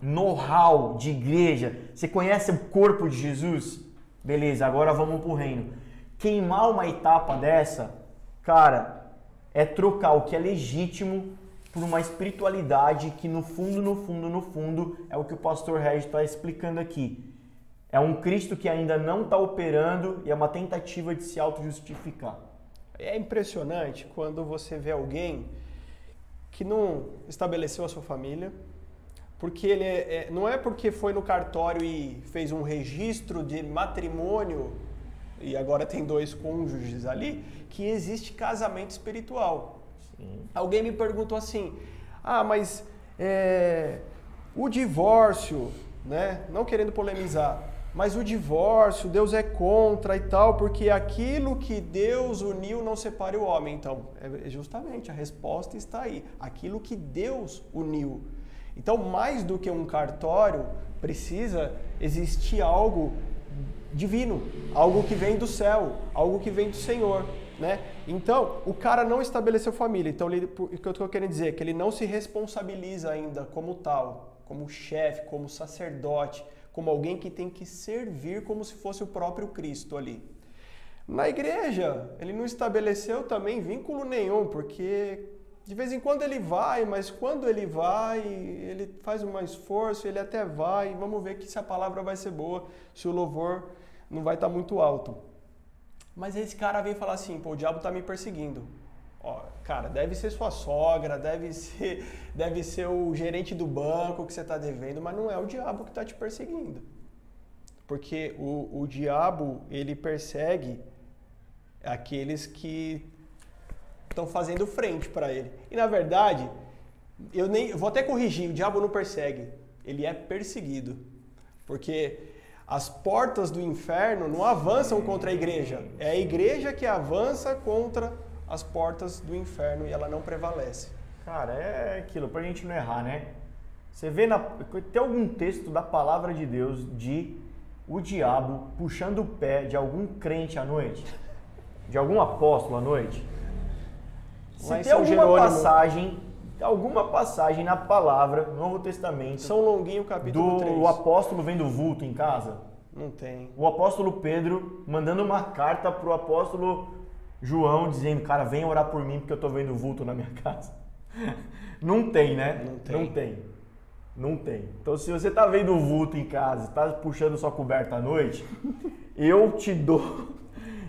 know-how de igreja, você conhece o corpo de Jesus? Beleza, agora vamos para o reino. Queimar uma etapa dessa, cara, é trocar o que é legítimo por uma espiritualidade que no fundo, no fundo, no fundo é o que o pastor Regis está explicando aqui. É um Cristo que ainda não está operando e é uma tentativa de se auto-justificar. É impressionante quando você vê alguém que não estabeleceu a sua família, porque ele é, é, não é porque foi no cartório e fez um registro de matrimônio e agora tem dois cônjuges ali, que existe casamento espiritual. Sim. Alguém me perguntou assim: ah, mas é, o divórcio, né? Não querendo polemizar, mas o divórcio, Deus é contra e tal, porque aquilo que Deus uniu não separe o homem. Então, é justamente a resposta está aí. Aquilo que Deus uniu. Então, mais do que um cartório, precisa existir algo divino, algo que vem do céu, algo que vem do Senhor né? Então, o cara não estabeleceu família. Então, ele, o que eu estou querendo dizer é que ele não se responsabiliza ainda como tal, como chefe, como sacerdote, como alguém que tem que servir como se fosse o próprio Cristo ali. Na igreja, ele não estabeleceu também vínculo nenhum, porque de vez em quando ele vai, mas quando ele vai, ele faz um esforço, ele até vai, vamos ver que se a palavra vai ser boa, se o louvor não vai estar muito alto. Mas esse cara vem falar assim, pô, o diabo tá me perseguindo. Ó, cara, deve ser sua sogra, deve ser, deve ser o gerente do banco que você está devendo, mas não é o diabo que está te perseguindo. Porque o, o diabo, ele persegue aqueles que estão fazendo frente para ele. E na verdade, eu nem vou até corrigir, o diabo não persegue, ele é perseguido. Porque as portas do inferno não avançam contra a igreja. É a igreja que avança contra as portas do inferno e ela não prevalece. Cara, é aquilo, pra gente não errar, né? Você vê na. Tem algum texto da palavra de Deus de o diabo puxando o pé de algum crente à noite? De algum apóstolo à noite? Se tem alguma Jerônimo. passagem alguma passagem na palavra, no Novo Testamento. São Longuinho, capítulo do 3. O apóstolo vendo vulto em casa? Não tem. O apóstolo Pedro mandando uma carta pro apóstolo João dizendo, cara, vem orar por mim porque eu tô vendo vulto na minha casa. Não tem, né? Não tem. Não tem. Não tem. Então, se você tá vendo vulto em casa, está puxando sua coberta à noite, eu te dou,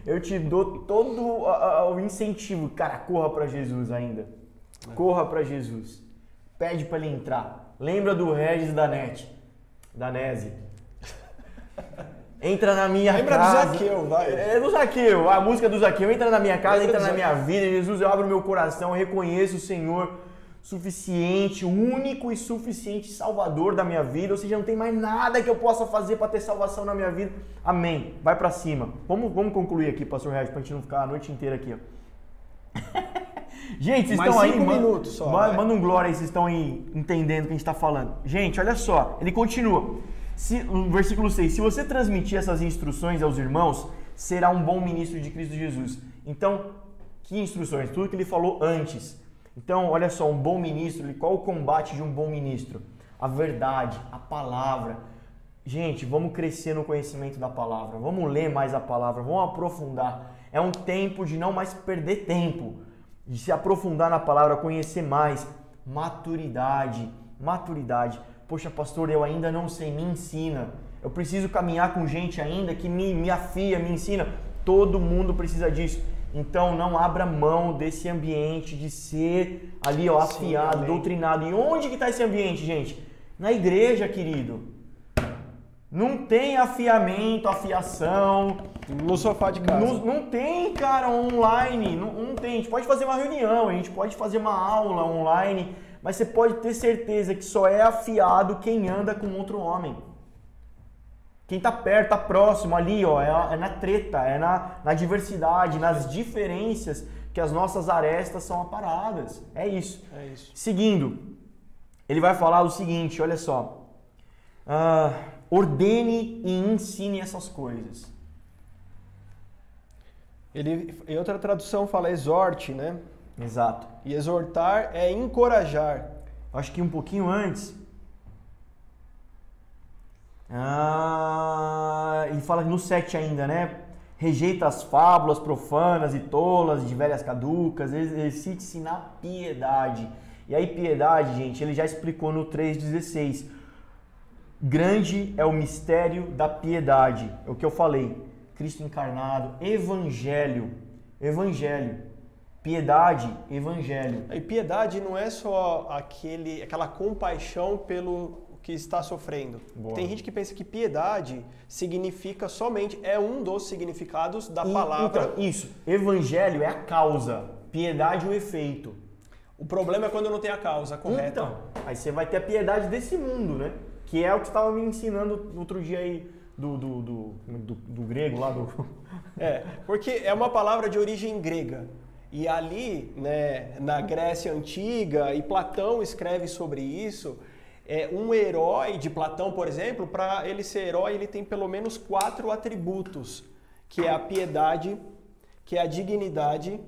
eu te dou todo o incentivo, cara, corra para Jesus ainda. Corra para Jesus. Pede para ele entrar. Lembra do Regis da NET, da Nese. Entra na minha Lembra casa. Lembra do Zaqueu, vai. É do Zaqueu, a música do Zaqueu. Entra na minha casa, Lembra entra na minha vida. Jesus, eu abro meu coração, reconheço o Senhor suficiente, único e suficiente Salvador da minha vida. Ou seja, não tem mais nada que eu possa fazer para ter salvação na minha vida. Amém. Vai para cima. Vamos, vamos concluir aqui, Pastor Regis, para a gente não ficar a noite inteira aqui. Ó. Gente, vocês estão aí. Minutos só. Manda, manda um glória aí, vocês estão aí entendendo o que a gente está falando. Gente, olha só, ele continua. Se, no versículo 6: Se você transmitir essas instruções aos irmãos, será um bom ministro de Cristo Jesus. Então, que instruções? Tudo que ele falou antes. Então, olha só, um bom ministro, qual o combate de um bom ministro? A verdade, a palavra. Gente, vamos crescer no conhecimento da palavra, vamos ler mais a palavra, vamos aprofundar. É um tempo de não mais perder tempo de se aprofundar na palavra, conhecer mais, maturidade, maturidade. Poxa, pastor, eu ainda não sei, me ensina. Eu preciso caminhar com gente ainda que me, me afia, me ensina. Todo mundo precisa disso. Então não abra mão desse ambiente de ser ali ó, afiado, Sim, doutrinado. E onde que está esse ambiente, gente? Na igreja, querido. Não tem afiamento, afiação. No sofá de casa. Não, não tem, cara, online. Não, não, tem. A gente pode fazer uma reunião, a gente pode fazer uma aula online, mas você pode ter certeza que só é afiado quem anda com outro homem. Quem tá perto, tá próximo ali, ó, é, é na treta, é na, na diversidade, nas diferenças que as nossas arestas são aparadas. É isso. É isso. Seguindo, ele vai falar o seguinte, olha só. Uh, ordene e ensine essas coisas. Ele, em outra tradução fala exorte, né? Exato. E exortar é encorajar. Acho que um pouquinho antes. Ah, e fala no 7 ainda, né? Rejeita as fábulas profanas e tolas de velhas caducas, exercite-se na piedade. E aí, piedade, gente, ele já explicou no 3,16 Grande é o mistério da piedade. É o que eu falei. Cristo encarnado, evangelho, evangelho. Piedade, evangelho. E piedade não é só aquele, aquela compaixão pelo que está sofrendo. Boa. Tem gente que pensa que piedade significa somente, é um dos significados da e, palavra. Então, isso. Evangelho é a causa, piedade é o efeito. O problema é quando não tem a causa correta. Então, aí você vai ter a piedade desse mundo, né? Que é o que você estava me ensinando outro dia aí do, do, do, do, do grego lá do. É, porque é uma palavra de origem grega. E ali, né, na Grécia Antiga, e Platão escreve sobre isso, é, um herói de Platão, por exemplo, para ele ser herói, ele tem pelo menos quatro atributos, que é a piedade, que é a dignidade,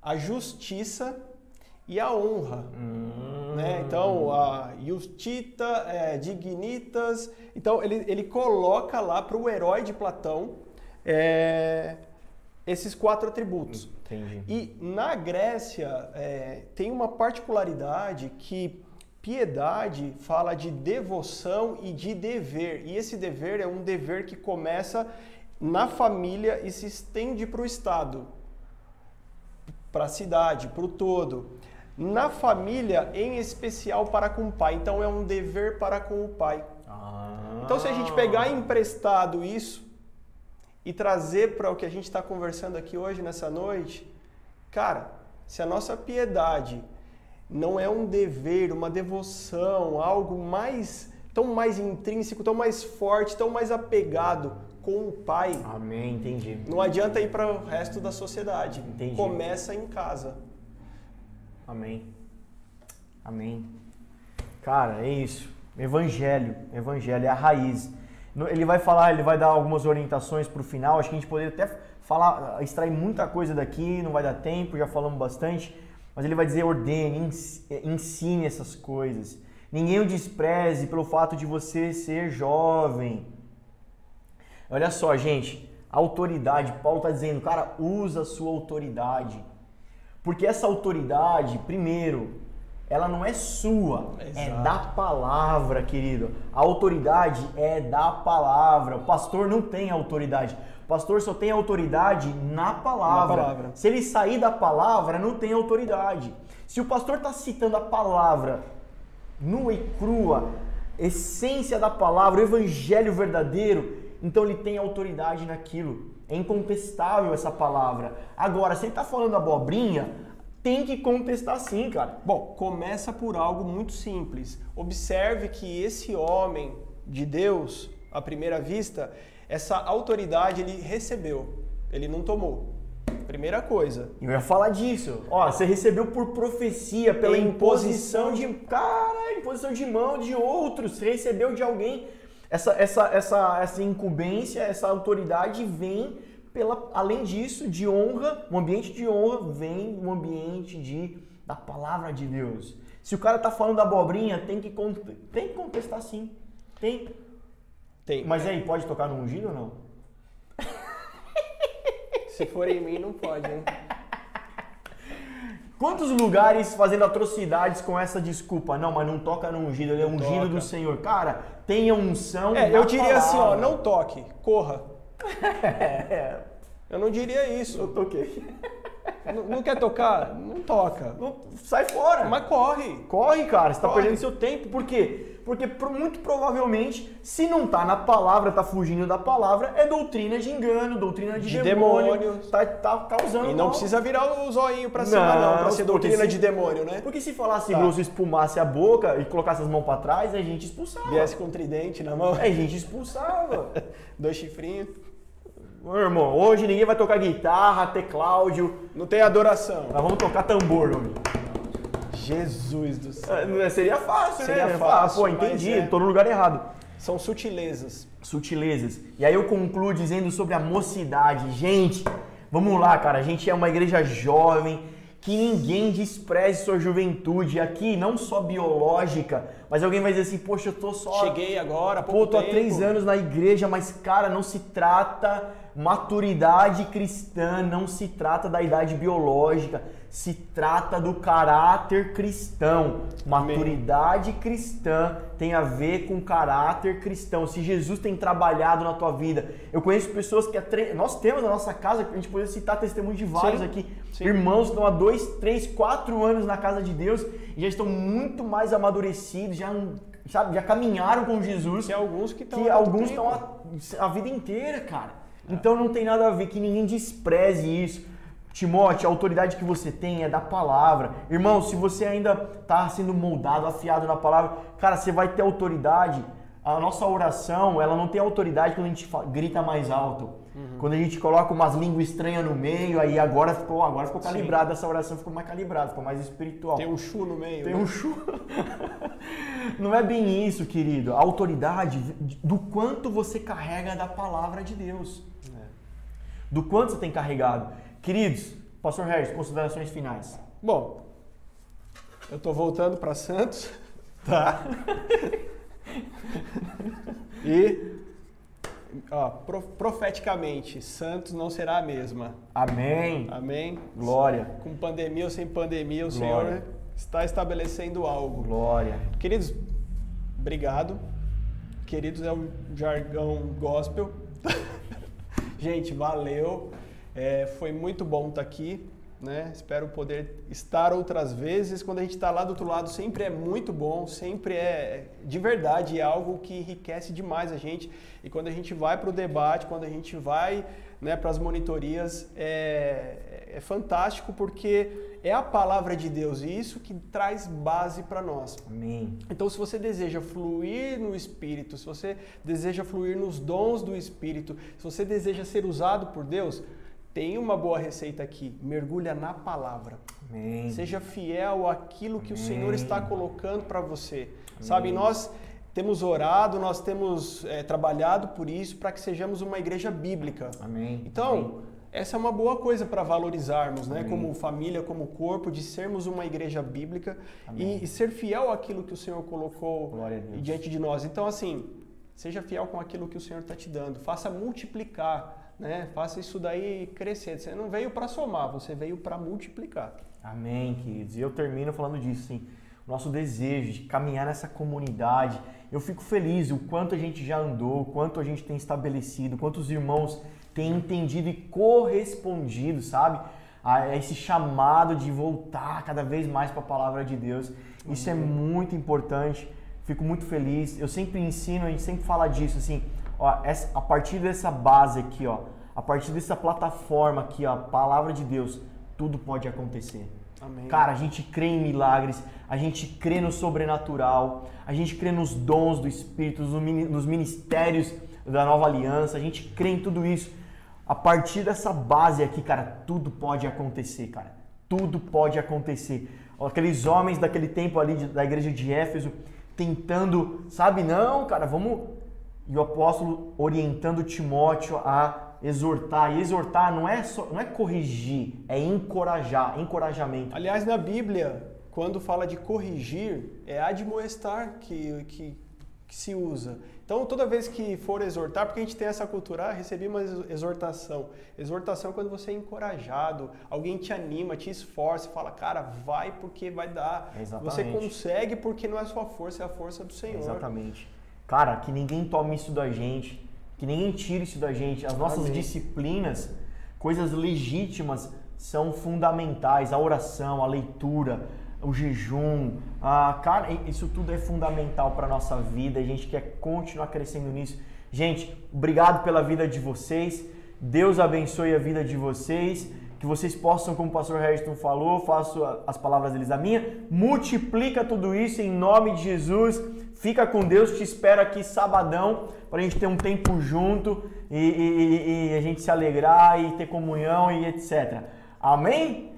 a justiça e a honra. Hum. Né? Então, a Justita, é, Dignitas. Então, ele, ele coloca lá para o herói de Platão é, esses quatro atributos. Entendi. E na Grécia é, tem uma particularidade que piedade fala de devoção e de dever. E esse dever é um dever que começa na família e se estende para o Estado, para a cidade, para o todo na família, em especial para com o pai. Então é um dever para com o pai. Ah. Então se a gente pegar emprestado isso e trazer para o que a gente está conversando aqui hoje nessa noite, cara, se a nossa piedade não é um dever, uma devoção, algo mais tão mais intrínseco, tão mais forte, tão mais apegado com o pai. Amém, entendi. Não adianta ir para o resto da sociedade. Entendi. Começa em casa. Amém. Amém. Cara, é isso. Evangelho. Evangelho é a raiz. Ele vai falar, ele vai dar algumas orientações para o final. Acho que a gente poderia até falar, extrair muita coisa daqui, não vai dar tempo, já falamos bastante. Mas ele vai dizer: ordene, ensine essas coisas. Ninguém o despreze pelo fato de você ser jovem. Olha só, gente, autoridade. Paulo está dizendo, cara, usa a sua autoridade. Porque essa autoridade, primeiro, ela não é sua, é Exato. é da palavra, querido. A autoridade é da palavra. O pastor não tem autoridade. O pastor só tem autoridade na palavra. na palavra. Se ele sair da palavra, não tem autoridade. Se o pastor está citando a palavra nua e crua, essência da palavra, o evangelho verdadeiro, então ele tem autoridade naquilo. É incontestável essa palavra. Agora, se ele está falando abobrinha, tem que contestar sim, cara. Bom, começa por algo muito simples. Observe que esse homem de Deus, à primeira vista, essa autoridade ele recebeu, ele não tomou. Primeira coisa. Eu ia falar disso. Ó, você recebeu por profecia, pela imposição, imposição de. Cara, imposição de mão de outros. Você recebeu de alguém essa, essa, essa, essa incumbência, essa autoridade vem pela, além disso, de honra, um ambiente de honra vem um ambiente de, da palavra de Deus. Se o cara tá falando da abobrinha, tem que, tem que contestar sim. Tem. Tem. Mas aí, pode tocar no ungido ou não? Se for em mim, não pode, hein? Quantos lugares fazendo atrocidades com essa desculpa? Não, mas não toca no ungido, ele é ungido toca. do Senhor. Cara, tenha unção. É, eu diria assim, ó, palavra. não toque, corra. É, Eu não diria eu isso. toquei. Não, não quer tocar? Não toca. Não, sai fora. Mas corre. Corre, cara, você tá Corre. perdendo seu tempo. Por quê? Porque muito provavelmente, se não tá na palavra, tá fugindo da palavra, é doutrina de engano, doutrina de, De demônio. demônios. Tá, tá causando E não mal. precisa virar o zoinho pra cima, Não, não, pra ser doutrina se- de demônio, né? Porque se falasse Tá. grosso, espumasse a boca e colocasse as mãos pra trás, a gente expulsava. Viesse com um tridente na mão, A gente expulsava. dois chifrinhos. Meu irmão, hoje ninguém vai tocar guitarra, tecláudio. Não tem adoração. Nós vamos tocar tambor, homem. Jesus do céu. É, Seria fácil, Seria né? fácil, Pô, entendi, é. tô no lugar errado. São sutilezas. sutilezas. E aí eu concluo dizendo sobre a mocidade. Gente, vamos lá, cara. A gente é uma igreja jovem, que ninguém despreze sua juventude. Aqui, não só biológica, mas alguém vai dizer assim, poxa, eu tô só... Cheguei agora, há Pô, pouco tô há três anos na igreja, mas cara, não se trata maturidade cristã, não se trata da idade biológica, se trata do caráter cristão. Amém. Maturidade cristã tem a ver com caráter cristão. Se Jesus tem trabalhado na tua vida, eu conheço pessoas que tre... nós temos na nossa casa, a gente pode citar testemunho de vários Sim, aqui, sim. irmãos que estão há dois, três, quatro anos na casa de Deus e já estão muito mais amadurecidos, já sabe, já caminharam com Jesus Tem alguns que estão que alguns estão a, a vida inteira, cara. Então não tem nada a ver que ninguém despreze isso. Timóteo, a autoridade que você tem é da palavra. Irmão, se você ainda está sendo moldado, afiado na palavra, cara, você vai ter autoridade. A nossa oração, ela não tem autoridade quando a gente grita mais alto. Uhum. Quando a gente coloca umas línguas estranhas no meio, aí agora ficou, agora ficou Sim. calibrada, essa oração ficou mais calibrada, ficou mais espiritual. Tem um chu no meio. Tem né? um chu. Não é bem isso, querido. A autoridade do quanto você carrega da palavra de Deus. Do quanto você tem carregado. Queridos, Pastor Regis, considerações finais. Bom, eu tô voltando para Santos. Tá. e ó, pro- profeticamente, Santos não será a mesma. Amém. Amém? Glória. Com pandemia ou sem pandemia, o Glória. Senhor está estabelecendo algo. Glória. Queridos, obrigado. Queridos é um jargão gospel. Gente, valeu. É, foi muito bom estar aqui. Né? Espero poder estar outras vezes. Quando a gente está lá do outro lado, sempre é muito bom, sempre é de verdade, é algo que enriquece demais a gente. E quando a gente vai para o debate, quando a gente vai né, para as monitorias, é, é fantástico porque é a palavra de Deus e isso que traz base para nós. Amém. Então, se você deseja fluir no Espírito, se você deseja fluir nos dons do Espírito, se você deseja ser usado por Deus, tem uma boa receita aqui. Mergulha na palavra. Amém. Seja fiel àquilo que o Amém. Senhor está colocando para você. Sabe, nós temos orado, nós temos eh, trabalhado por isso, para que sejamos uma igreja bíblica. Amém. Então, essa é uma boa coisa para valorizarmos, né? Amém. Como família, como corpo, de sermos uma igreja bíblica e, e ser fiel àquilo que o Senhor colocou diante de nós. Então, assim, seja fiel com aquilo que o Senhor está te dando. Faça multiplicar, né? Faça isso daí crescer. Você não veio para somar, você veio para multiplicar. Amém, queridos. E eu termino falando disso, sim. Nosso desejo de caminhar nessa comunidade. Eu fico feliz o quanto a gente já andou, o quanto a gente tem estabelecido, quantos irmãos têm entendido e correspondido, sabe? A esse chamado de voltar cada vez mais para a palavra de Deus. Isso é muito importante. Fico muito feliz. Eu sempre ensino, a gente sempre fala disso, assim, ó, essa- a partir dessa base aqui, ó, a partir dessa plataforma aqui, ó, a palavra de Deus, tudo pode acontecer. Amém. Cara, a gente crê em milagres, a gente crê no sobrenatural, a gente crê nos dons do Espírito, nos mini- nos ministérios da nova aliança, a gente crê em tudo isso. A partir dessa base aqui, cara, tudo pode acontecer, cara. Tudo pode acontecer. Aqueles homens daquele tempo ali da igreja de Éfeso tentando, sabe, não, cara, vamos. E o apóstolo orientando Timóteo a exortar. E exortar não é só, não é corrigir, é encorajar, encorajamento. Aliás, na Bíblia, quando fala de corrigir, é admoestar que, que, que se usa. Então, toda vez que for exortar, porque a gente tem essa cultura, ah, recebi uma exortação. Exortação é quando você é encorajado, alguém te anima, te esforça, fala, cara, vai porque vai dar. Exatamente. Você consegue porque não é sua força, é a força do Senhor. Exatamente. Cara, que ninguém tome isso da gente, que ninguém tire isso da gente. As nossas Amém. disciplinas, coisas legítimas, são fundamentais. A oração, a leitura, o jejum, a, cara, isso tudo é fundamental para nossa vida. A gente quer continuar crescendo nisso. Gente, obrigado pela vida de vocês. Deus abençoe a vida de vocês. Que vocês possam, como o pastor Harrison falou, faço as palavras deles a minha, multiplica tudo isso em nome de Jesus. Fica com Deus, te espero aqui sabadão para a gente ter um tempo junto e, e, e, a gente se alegrar e ter comunhão e etc. Amém?